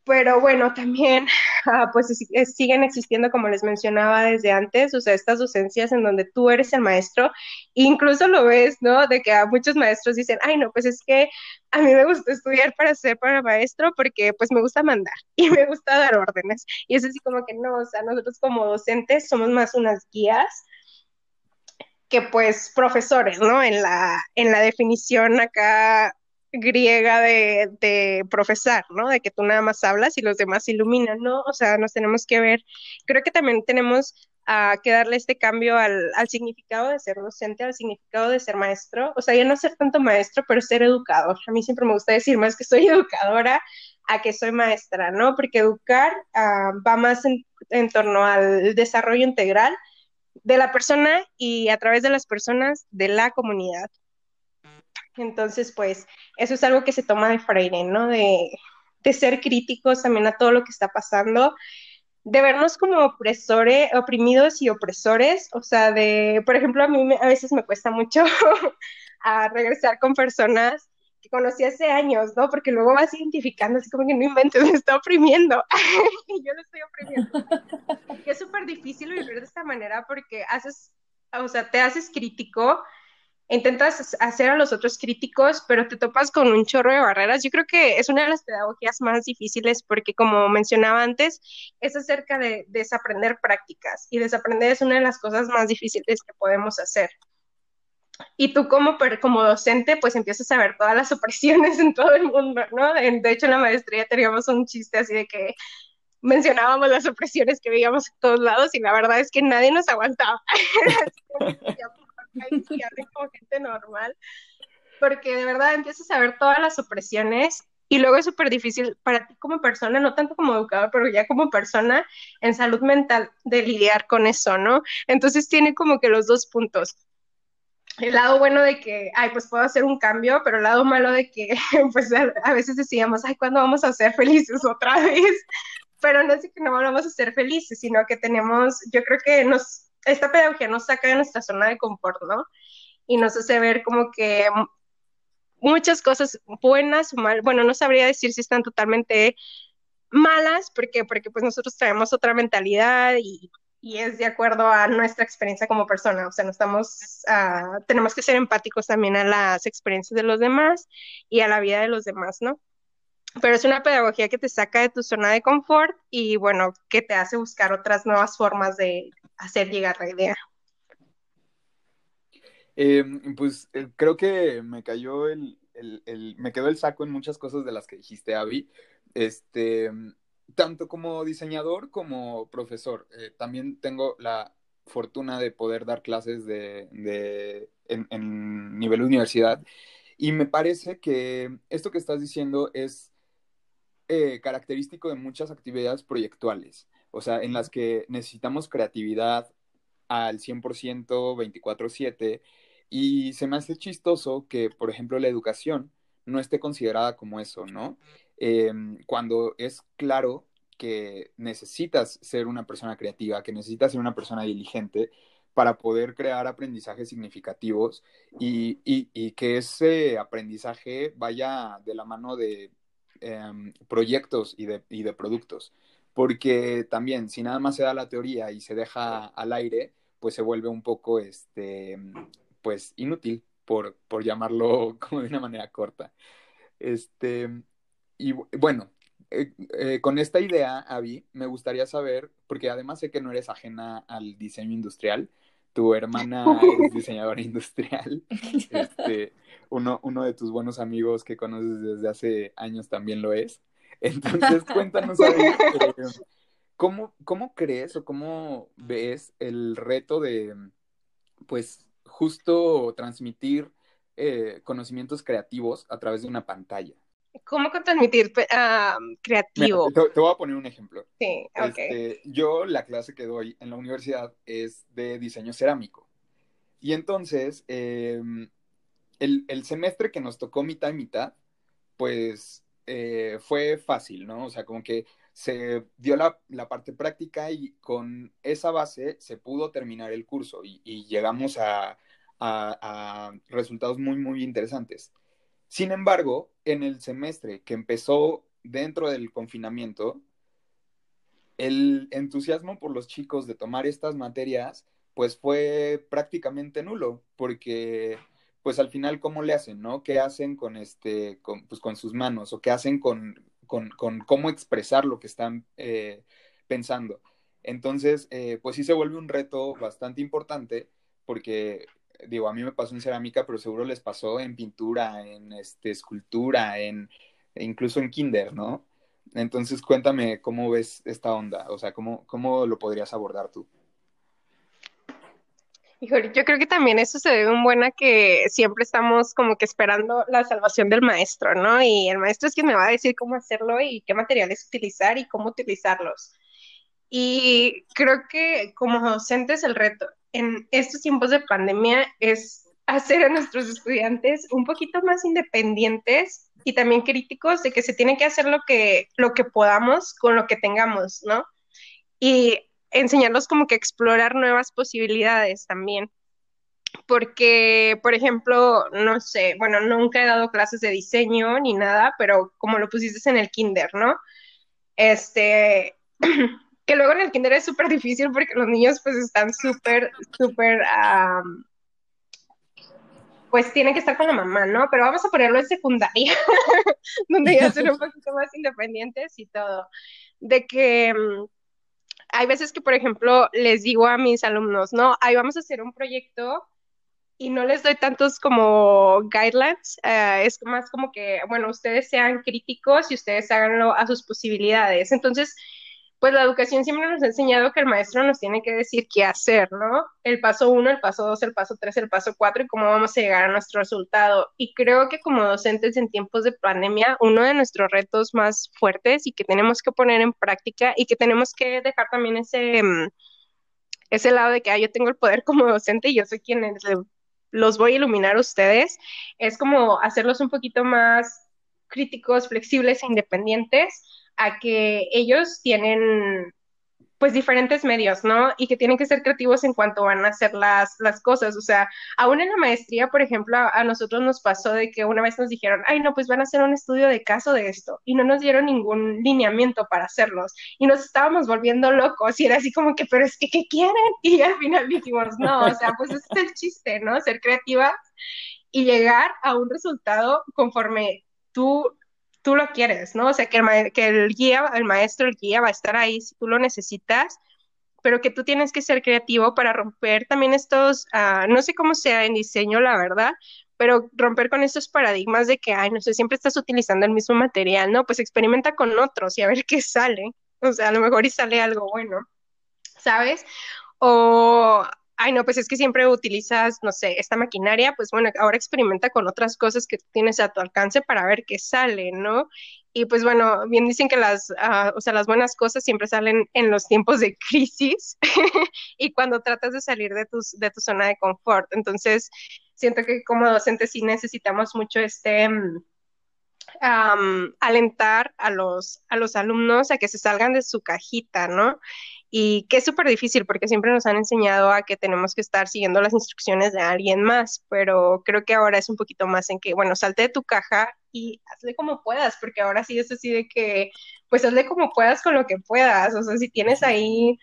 pero bueno, también *laughs* ah, pues siguen existiendo, como les mencionaba desde antes, o sea, estas docencias en donde tú eres el maestro, incluso lo ves, ¿no? De que a muchos maestros dicen, ay, no, pues es que a mí me gusta estudiar para ser para maestro porque pues me gusta mandar *laughs* y me gusta dar órdenes. Y es así como que no, o sea, nosotros como docentes somos más unas guías que pues profesores, ¿no? En la, en la definición acá griega de, de, profesar, ¿no? De que tú nada más hablas y los demás iluminan, ¿no? O sea, nos tenemos que ver, creo que también tenemos que darle este cambio al, significado de ser docente, al significado de ser maestro, o sea, ya no ser tanto maestro, pero ser educador. A mí siempre me gusta decir más que soy *laughs* educadora a que soy maestra, ¿no? Porque educar uh, va más en torno al desarrollo integral de la persona y a través de las personas de la comunidad. Entonces, pues, eso es algo que se toma de Freire, ¿no? De, ser críticos también a todo lo que está pasando, de vernos como opresores, oprimidos y opresores, o sea, de, por ejemplo, a mí a veces me cuesta mucho *laughs* a regresar con personas que conocí hace años, ¿no? Porque luego vas identificando así como que no inventes, *laughs* me está oprimiendo *laughs* y yo lo estoy oprimiendo. Y es súper difícil vivir de esta manera porque haces, o sea, te haces crítico intentas hacer a los otros críticos, pero te topas con un chorro de barreras. Yo creo que es una de las pedagogías más difíciles porque, como mencionaba antes, es acerca de desaprender prácticas y desaprender es una de las cosas más difíciles que podemos hacer. Y tú como, como docente, pues empiezas a ver todas las opresiones en todo el mundo, ¿no? De hecho, en la maestría teníamos un chiste así de que mencionábamos las opresiones que veíamos en todos lados y la verdad es que nadie nos aguantaba. *laughs* como gente normal, porque de verdad empiezas a ver todas las opresiones y luego es súper difícil para ti como persona, no tanto como educador, pero ya como persona en salud mental de lidiar con eso, ¿no? Entonces tiene como que los dos puntos. El lado bueno de que, ay, pues puedo hacer un cambio, pero el lado malo de que, *laughs* pues a, veces decíamos, ay, ¿cuándo vamos a ser felices otra vez? *laughs* Pero no es que no vamos a ser felices, sino que tenemos, yo creo que nos esta pedagogía nos saca de nuestra zona de confort, ¿no? Y nos hace ver como que muchas cosas buenas o mal, bueno, no sabría decir si están totalmente malas, porque porque pues nosotros traemos otra mentalidad y, y es de acuerdo a nuestra experiencia como persona, o sea, no estamos, uh, tenemos que ser empáticos también a las experiencias de los demás y a la vida de los demás, ¿no? Pero es una pedagogía que te saca de tu zona de confort y bueno, que te hace buscar otras nuevas formas de, hacer llegar la idea? Em, pues eh, creo que me cayó el, me quedó el saco en muchas cosas de las que dijiste, Abby. Este, tanto como diseñador como profesor. Eh, también tengo la fortuna de poder dar clases de, de en, en, nivel universidad. Y me parece que esto que estás diciendo es eh, característico de muchas actividades proyectuales, o sea, en las que necesitamos creatividad al 100%, 24/7, y se me hace chistoso que, por ejemplo, la educación no esté considerada como eso, ¿no? Eh, cuando es claro que necesitas ser una persona creativa, que necesitas ser una persona diligente para poder crear aprendizajes significativos y, que ese aprendizaje vaya de la mano de eh, proyectos y de productos. Porque también, si nada más se da la teoría y se deja al aire, pues se vuelve un poco, este, pues, inútil, por, por llamarlo *laughs* como de una manera corta. Este, y bueno, eh, eh, con esta idea, Avi, me gustaría saber, porque además sé que no eres ajena al diseño industrial, tu hermana *laughs* es diseñadora industrial, este, uno, uno de tus buenos amigos que conoces desde hace años también lo es. Entonces, cuéntanos, Avi, *laughs* eh, ¿cómo, ¿cómo crees o cómo ves el reto de, pues, justo transmitir eh, conocimientos creativos a través de una pantalla? ¿Cómo transmitir uh, creativo? Mira, te, te, voy a poner un ejemplo. Sí, ok. Este, yo la clase que doy en la universidad es de diseño cerámico. Y entonces, eh, el, el, semestre que nos tocó mitad y mitad, pues eh, fue fácil, ¿no? O sea, como que se dio la, parte práctica y con esa base se pudo terminar el curso y, llegamos a, a resultados muy, muy interesantes. Sin embargo, en el semestre que empezó dentro del confinamiento, el entusiasmo por los chicos de tomar estas materias, pues fue prácticamente nulo, porque pues al final, ¿cómo le hacen, no? ¿Qué hacen con este, con, pues con sus manos? ¿O qué hacen con, con, con cómo expresar lo que están eh, pensando? Entonces, eh, pues sí se vuelve un reto bastante importante, porque digo, a mí me pasó en cerámica, pero seguro les pasó en pintura, en este, escultura, en, incluso en kinder, ¿no? Entonces, cuéntame cómo ves esta onda, o sea, cómo, cómo lo podrías abordar tú. Híjole, yo creo que también eso se debe un buen a que siempre estamos como que esperando la salvación del maestro, ¿no? Y el maestro es quien me va a decir cómo hacerlo y qué materiales utilizar y cómo utilizarlos. Y creo que como docentes el reto en estos tiempos de pandemia es hacer a nuestros estudiantes un poquito más independientes y también críticos de que se tiene que hacer lo que, lo que podamos con lo que tengamos, ¿no? Y enseñarlos como que explorar nuevas posibilidades también. Porque, por ejemplo, no sé, bueno, nunca he dado clases de diseño ni nada, pero como lo pusiste en el kinder, ¿no? Este, *clears throat* que luego en el kinder es súper difícil porque los niños pues están súper, súper, um, pues tienen que estar con la mamá, ¿no? Pero vamos a ponerlo en secundaria, *laughs* donde ya son un poquito más independientes y todo. De que um, hay veces que, por ejemplo, les digo a mis alumnos, ¿no? Ahí vamos a hacer un proyecto y no les doy tantos como guidelines, uh, es más como que, bueno, ustedes sean críticos y ustedes háganlo a sus posibilidades. Entonces, pues la educación siempre nos ha enseñado que el maestro nos tiene que decir qué hacer, ¿no? El paso uno, el paso dos, el paso tres, el paso cuatro y cómo vamos a llegar a nuestro resultado. Y creo que como docentes en tiempos de pandemia, uno de nuestros retos más fuertes y que tenemos que poner en práctica y que tenemos que dejar también ese, mm, ese lado de que yo tengo el poder como docente y yo soy quien los voy a iluminar a ustedes, es como hacerlos un poquito más críticos, flexibles e independientes a que ellos tienen pues diferentes medios, ¿no? Y que tienen que ser creativos en cuanto van a hacer las, las cosas. O sea, aún en la maestría, por ejemplo, a, a, nosotros nos pasó de que una vez nos dijeron, ay, no, pues van a hacer un estudio de caso de esto. Y no nos dieron ningún lineamiento para hacerlos. Y nos estábamos volviendo locos. Y era así como que, pero es que, ¿qué quieren? *laughs* Y al final dijimos, no, o sea, pues ese es el chiste, ¿no? Ser creativa y llegar a un resultado conforme tú tú lo quieres, ¿no? O sea, que el, guía, el maestro, el guía va a estar ahí si tú lo necesitas, pero que tú tienes que ser creativo para romper también estos, uh, no sé cómo sea en diseño, la verdad, pero romper con estos paradigmas de que, ay, no sé, siempre estás utilizando el mismo material, ¿no? Pues experimenta con otros y a ver *laughs* qué sale. O sea, a lo mejor y sale algo bueno, ¿sabes? O, ay, no, pues es que siempre utilizas, no sé, esta maquinaria, pues bueno, ahora experimenta con otras cosas que tienes a tu alcance para ver qué sale, ¿no? Y pues bueno, bien dicen que las, uh, o sea, las buenas cosas siempre salen en los tiempos de *laughs* crisis *laughs* y cuando tratas de salir de, tus, de tu zona de confort. Entonces, siento que como docentes sí necesitamos mucho este um, alentar a los, a los alumnos a que se salgan de su cajita, ¿no? Y que es súper difícil porque siempre nos han enseñado a que tenemos que estar siguiendo las instrucciones de alguien más, pero creo que ahora es un poquito más en que, bueno, salte de tu caja y hazle como puedas, porque ahora sí es así de que, pues hazle como puedas con lo que puedas, o sea, si tienes ahí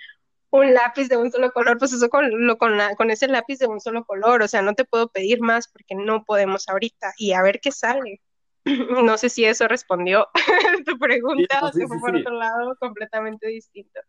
un lápiz de un solo color, pues eso con, lo, con, con ese lápiz de un solo color, o sea, no te puedo pedir más porque no podemos ahorita y a ver qué sale. *clears throat* No sé si eso respondió *laughs* tu pregunta o se fue por otro lado completamente distinto.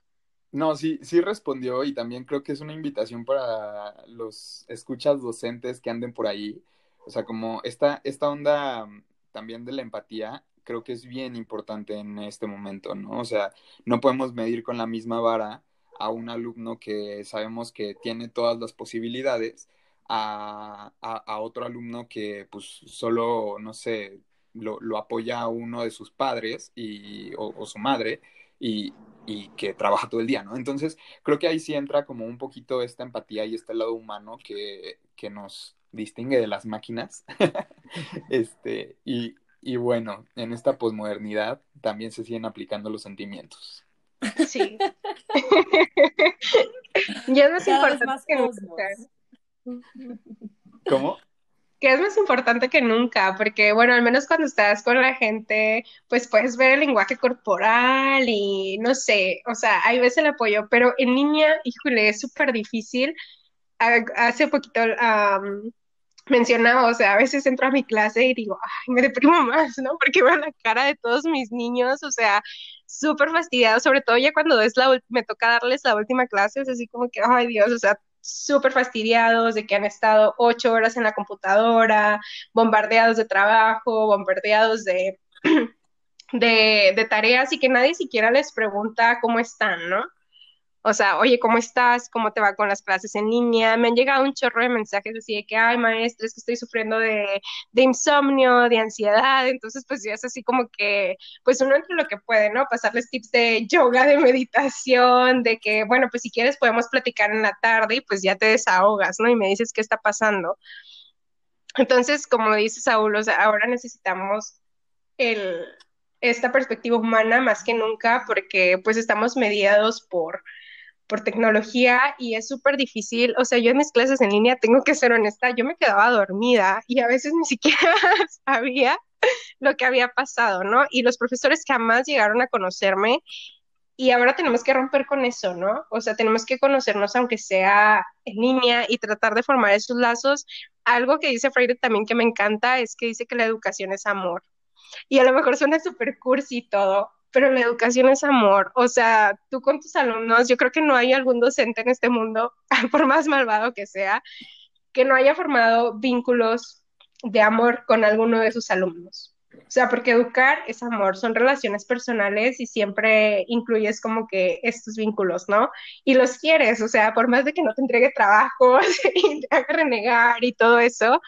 No, sí, sí respondió y también creo que es una invitación para los escuchas docentes que anden por ahí. O sea, como esta, esta onda mm, también de la empatía, creo que es bien importante en este momento, ¿no? O sea, no podemos medir con la misma vara a un alumno que sabemos que tiene todas las posibilidades a, a, otro alumno que pues solo, no sé, lo, lo apoya a uno de sus padres y, o su madre y, y que trabaja todo el día, ¿no? Entonces, creo que ahí sí entra como un poquito esta empatía y este lado humano que, que nos distingue de las máquinas. *laughs* este, y, y bueno, en esta posmodernidad también se siguen aplicando los sentimientos. Sí. *laughs* ya no es importante que ¿Cómo? Que es más importante que nunca, porque bueno, al menos cuando estás con la gente, pues puedes ver el lenguaje corporal y no sé, o sea, hay veces el apoyo, pero en línea, híjole, es súper difícil. Hace poquito mencionaba, o sea, a veces entro a mi clase y digo, ay, me deprimo más, ¿no? Porque veo la cara de todos mis niños, o sea, súper fastidiados, sobre todo ya cuando es la, me toca darles la última clase, es así como que, ay Dios, o sea, súper fastidiados de que han estado ocho horas en la computadora, bombardeados de trabajo, bombardeados de, *clears throat* de, de tareas y que nadie siquiera les pregunta cómo están, ¿no? O sea, oye, ¿cómo estás? ¿Cómo te va con las clases en línea? Me han llegado un chorro de mensajes así de que, ay, maestra, es que estoy sufriendo de, de insomnio, de ansiedad. Entonces, pues ya es así como que, pues uno entre lo que puede, ¿no? Pasarles tips de yoga, de meditación, de que, bueno, pues si quieres podemos platicar en la tarde y pues ya te desahogas, ¿no? Y me dices qué está pasando. Entonces, como dice Saúl, ahora necesitamos el, esta perspectiva humana más que nunca porque pues estamos mediados por por tecnología y es súper difícil. O sea, yo en mis clases en línea, tengo que ser honesta, yo me quedaba dormida y a veces ni siquiera *laughs* sabía lo que había pasado, ¿no? Y los profesores jamás llegaron a conocerme y ahora tenemos que romper con eso, ¿no? O sea, tenemos que conocernos aunque sea en línea y tratar de formar esos lazos. Algo que dice Freire también que me encanta es que dice que la educación es amor. Y a lo mejor suena súper cursi y todo, pero la educación es amor. O sea, tú con tus alumnos, yo creo que no hay algún docente en este mundo, *laughs* por más malvado que sea, que no haya formado vínculos de amor con alguno de sus alumnos. O sea, porque educar es amor, son relaciones personales y siempre incluyes como que estos vínculos, ¿no? Y los quieres, o sea, por más de que no te entregue trabajo *laughs* y te haga renegar y todo eso,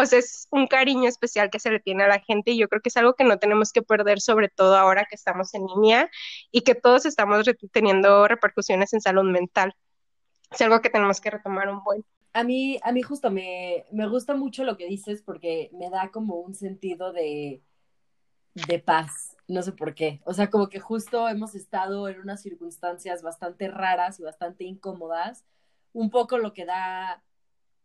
o sea, es un cariño especial que se le tiene a la gente y yo creo que es algo que no tenemos que perder, sobre todo ahora que estamos en línea y que todos estamos teniendo repercusiones en salud mental. Es algo que tenemos que retomar un buen. A mí, a mí justo me, me gusta mucho lo que dices porque me da como un sentido de, de paz, no sé por qué. O sea, como que justo hemos estado en unas circunstancias bastante raras y bastante incómodas, un poco lo que da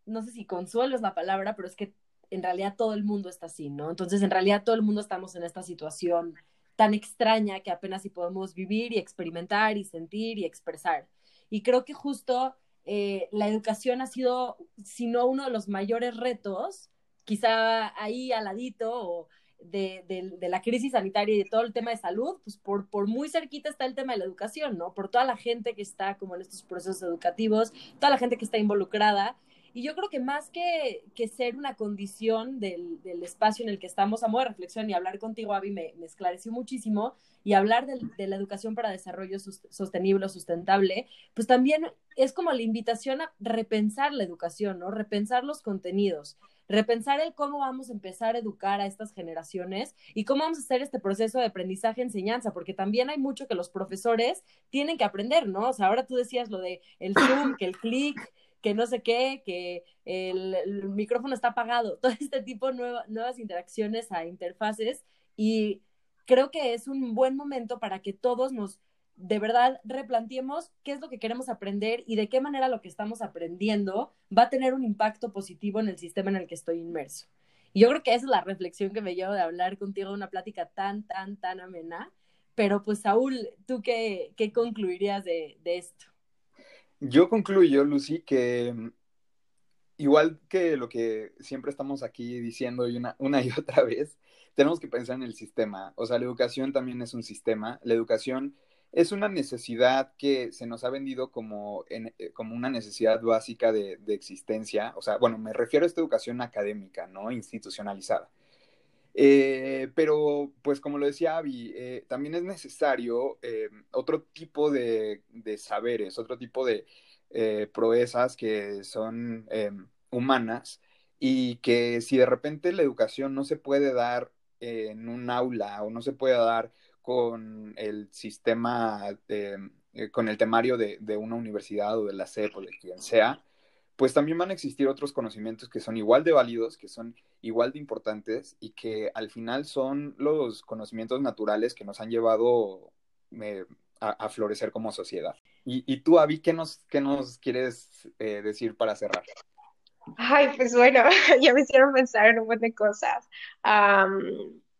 no sé si consuelo es la palabra, pero es que en realidad todo el mundo está así, ¿no? Entonces, en realidad todo el mundo estamos en esta situación tan extraña que apenas si podemos vivir y experimentar y sentir y expresar. Y creo que justo eh, la educación ha sido, si no uno de los mayores retos, quizá ahí al ladito o de, de, la crisis sanitaria y de todo el tema de salud, pues por, por muy cerquita está el tema de la educación, ¿no? Por toda la gente que está como en estos procesos educativos, toda la gente que está involucrada Y yo creo que más que, que ser una condición del, del, espacio en el que estamos, a modo de reflexión y hablar contigo, Avi, me, esclareció muchísimo, y hablar de, de, la educación para desarrollo sostenible o sustentable, pues también es como la invitación a repensar la educación, ¿no? Repensar los contenidos, repensar el cómo vamos a empezar a educar a estas generaciones y cómo vamos a hacer este proceso de aprendizaje-enseñanza, porque también hay mucho que los profesores tienen que aprender, ¿no? O sea, ahora tú decías lo de el Zoom, que el clic, que no sé qué, que el, micrófono está apagado, *laughs* todo este tipo de nueva, nuevas interacciones a interfaces y creo que es un buen momento para que todos nos de verdad replanteemos qué es lo que queremos aprender y de qué manera lo que estamos aprendiendo va a tener un impacto positivo en el sistema en el que estoy inmerso. Y yo creo que esa es la reflexión que me llevo de hablar contigo, una plática tan, tan, tan amena. Pero pues, Saúl, ¿tú qué, qué concluirías de, de esto? Yo concluyo, Lucy, que mm, igual que lo que siempre estamos aquí diciendo y una, una y *laughs* otra vez, tenemos que pensar en el sistema. O sea, la educación también es un sistema. La educación es una necesidad que se nos ha vendido como, en, eh, como una necesidad básica de, de, existencia. O sea, bueno, me refiero a esta educación académica, ¿no? Institucionalizada. Eh, pero, pues como lo decía Avi, eh, también es necesario eh, otro tipo de, saberes, otro tipo de eh, proezas que son humanas y que si de repente la educación no se puede dar en un aula o no se puede dar con el sistema, con el temario de, de, una universidad o de la SEP o de quien sea, pues también van a existir otros conocimientos que son igual de válidos, que son igual de importantes y que al final son los conocimientos naturales que nos han llevado eh, a, florecer como sociedad. Y, tú, Avi, ¿qué nos, qué nos quieres eh, decir para cerrar? Ay, pues bueno, *laughs* ya me hicieron pensar en un montón de cosas.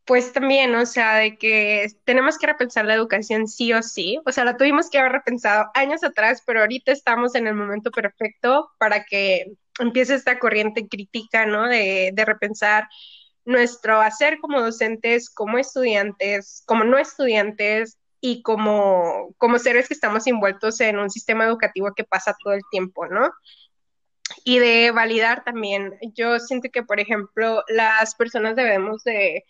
Pues también, o sea, de que tenemos que repensar la educación sí o sí. O sea, la tuvimos que haber repensado años atrás, pero ahorita estamos en el momento perfecto para que empiece esta corriente crítica, ¿no? De, de repensar nuestro hacer como docentes, como estudiantes, como no estudiantes y como, como seres que estamos envueltos en un sistema educativo que pasa todo el tiempo, ¿no? Y de validar también. Yo siento que, por ejemplo, las personas debemos de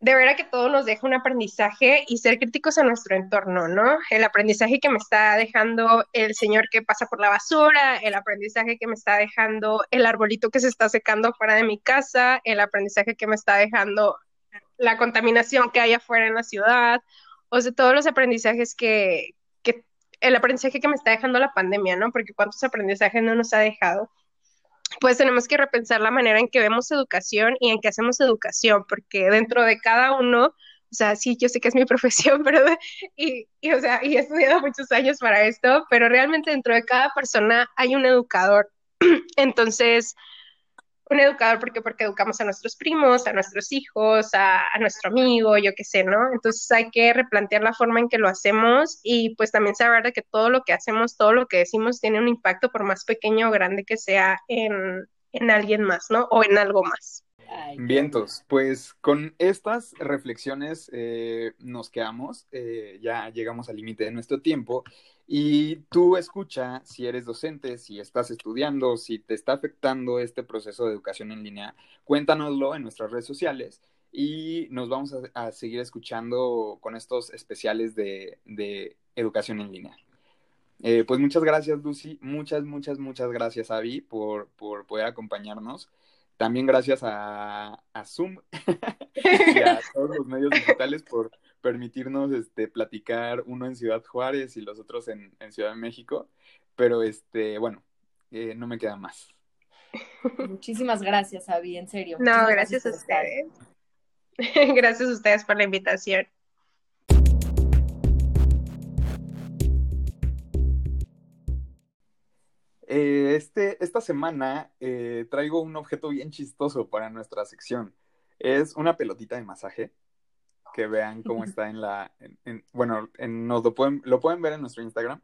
de verdad que todo nos deja un aprendizaje y ser críticos a nuestro entorno, ¿no? El aprendizaje que me está dejando el señor que pasa por la basura, el aprendizaje que me está dejando el arbolito que se está secando fuera de mi casa, el aprendizaje que me está dejando la contaminación que hay afuera en la ciudad, o sea, todos los aprendizajes que, que el aprendizaje que me está dejando la pandemia, ¿no? Porque cuántos aprendizajes no nos ha dejado pues tenemos que repensar la manera en que vemos educación y en que hacemos educación, porque dentro de cada uno, o sea, sí, yo sé que es mi *laughs* profesión, pero, y, y, o sea, y he estudiado muchos años para esto, pero realmente dentro de cada persona hay un educador. *clears throat* Entonces, un educador porque porque educamos a nuestros primos, a nuestros hijos, a, a, nuestro amigo, yo qué sé, ¿no? Entonces hay que replantear la forma en que lo hacemos y pues también saber de que todo lo que hacemos, todo lo que decimos tiene un impacto por más pequeño o grande que sea en, en alguien más, ¿no? O en algo más. Vientos, pues con estas reflexiones eh, nos quedamos, eh, ya llegamos al límite de nuestro tiempo y tú escucha si eres docente, si estás estudiando, si te está afectando este proceso de educación en línea, cuéntanoslo en nuestras redes sociales y nos vamos a, a seguir escuchando con estos especiales de, de educación en línea. Eh, pues muchas gracias, Lucy. Muchas, muchas, muchas gracias, Avi, por, por poder acompañarnos. También gracias a, a Zoom *laughs* y a *laughs* todos los medios digitales por permitirnos este, platicar uno en Ciudad Juárez y los otros en, en Ciudad de México. Pero este, bueno, eh, no me queda más. Muchísimas gracias, Avi, en serio. No, gracias, gracias a ustedes. *laughs* gracias a ustedes por la invitación. Eh, este, esta semana eh, traigo un objeto bien chistoso para nuestra sección. Es una pelotita de masaje. Que vean cómo está en la. En, en, bueno, en, nos lo pueden, lo pueden ver en nuestro Instagram.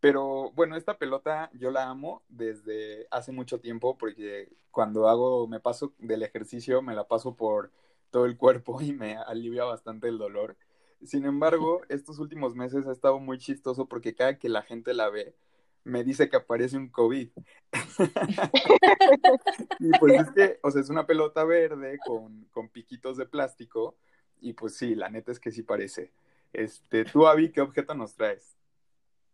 Pero bueno, esta pelota yo la amo desde hace mucho tiempo porque cuando hago, me paso del ejercicio, me la paso por todo el cuerpo *laughs* y me alivia bastante el dolor. Sin embargo, *laughs* estos últimos meses ha estado muy chistoso porque cada que la gente la ve, me dice que aparece un COVID. *laughs* y pues es que, o sea, es una pelota verde con, con, piquitos de plástico y pues sí, la neta es que sí parece. Este, tú, Avi, ¿qué objeto nos traes?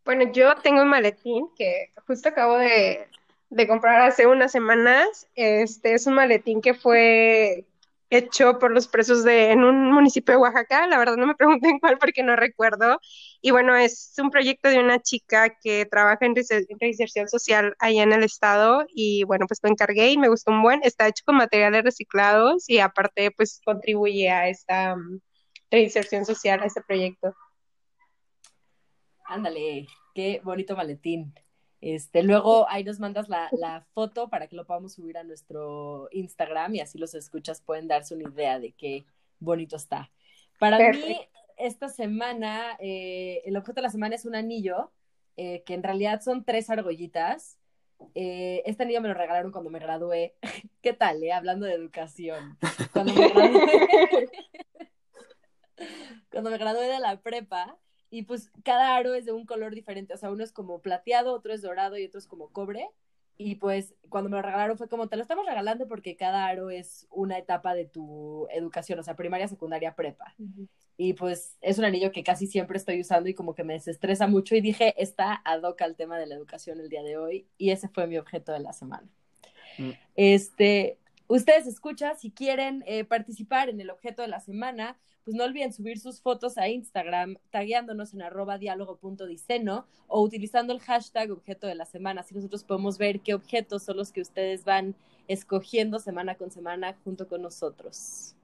Bueno, yo tengo un maletín que justo acabo de, de comprar hace unas semanas. Este es un maletín que fue hecho por los presos de en un municipio de Oaxaca, la verdad no me pregunten cuál porque no recuerdo. Y bueno, es un proyecto de una chica que trabaja en reinserción social allá en el estado y bueno, pues lo encargué y me gustó un buen. Está hecho con materiales reciclados y aparte pues contribuye a esta um, reinserción social, a este proyecto. Ándale, qué bonito maletín. Este, luego ahí nos mandas la, foto para que lo podamos subir a nuestro Instagram y así los escuchas pueden darse una idea de qué bonito está. Para mí, esta semana, eh, el objeto de la semana es un anillo, eh, que en realidad son tres argollitas. Eh, este anillo me lo regalaron cuando me gradué. *laughs* ¿Qué tal, eh? Hablando de educación. *laughs* Cuando me gradué, de la prepa, y pues cada aro es de un color diferente, o sea, uno es como plateado, otro es dorado y otro es como cobre. Y pues cuando me lo regalaron fue como, te lo estamos regalando porque cada aro es una etapa de tu educación, o sea, primaria, secundaria, prepa. Y pues es un anillo que casi siempre estoy usando y como que me desestresa mucho y dije, está ad hoc al tema de la educación el día de hoy y ese fue mi objeto de la semana. Mm. Este, Ustedes escuchan, si quieren eh, participar en el objeto de la semana, pues no olviden subir sus fotos a Instagram, tagueándonos en arroba diálogo.diceno o utilizando el hashtag objeto de la semana. Así nosotros podemos ver qué objetos son los que ustedes van escogiendo semana con semana junto con nosotros.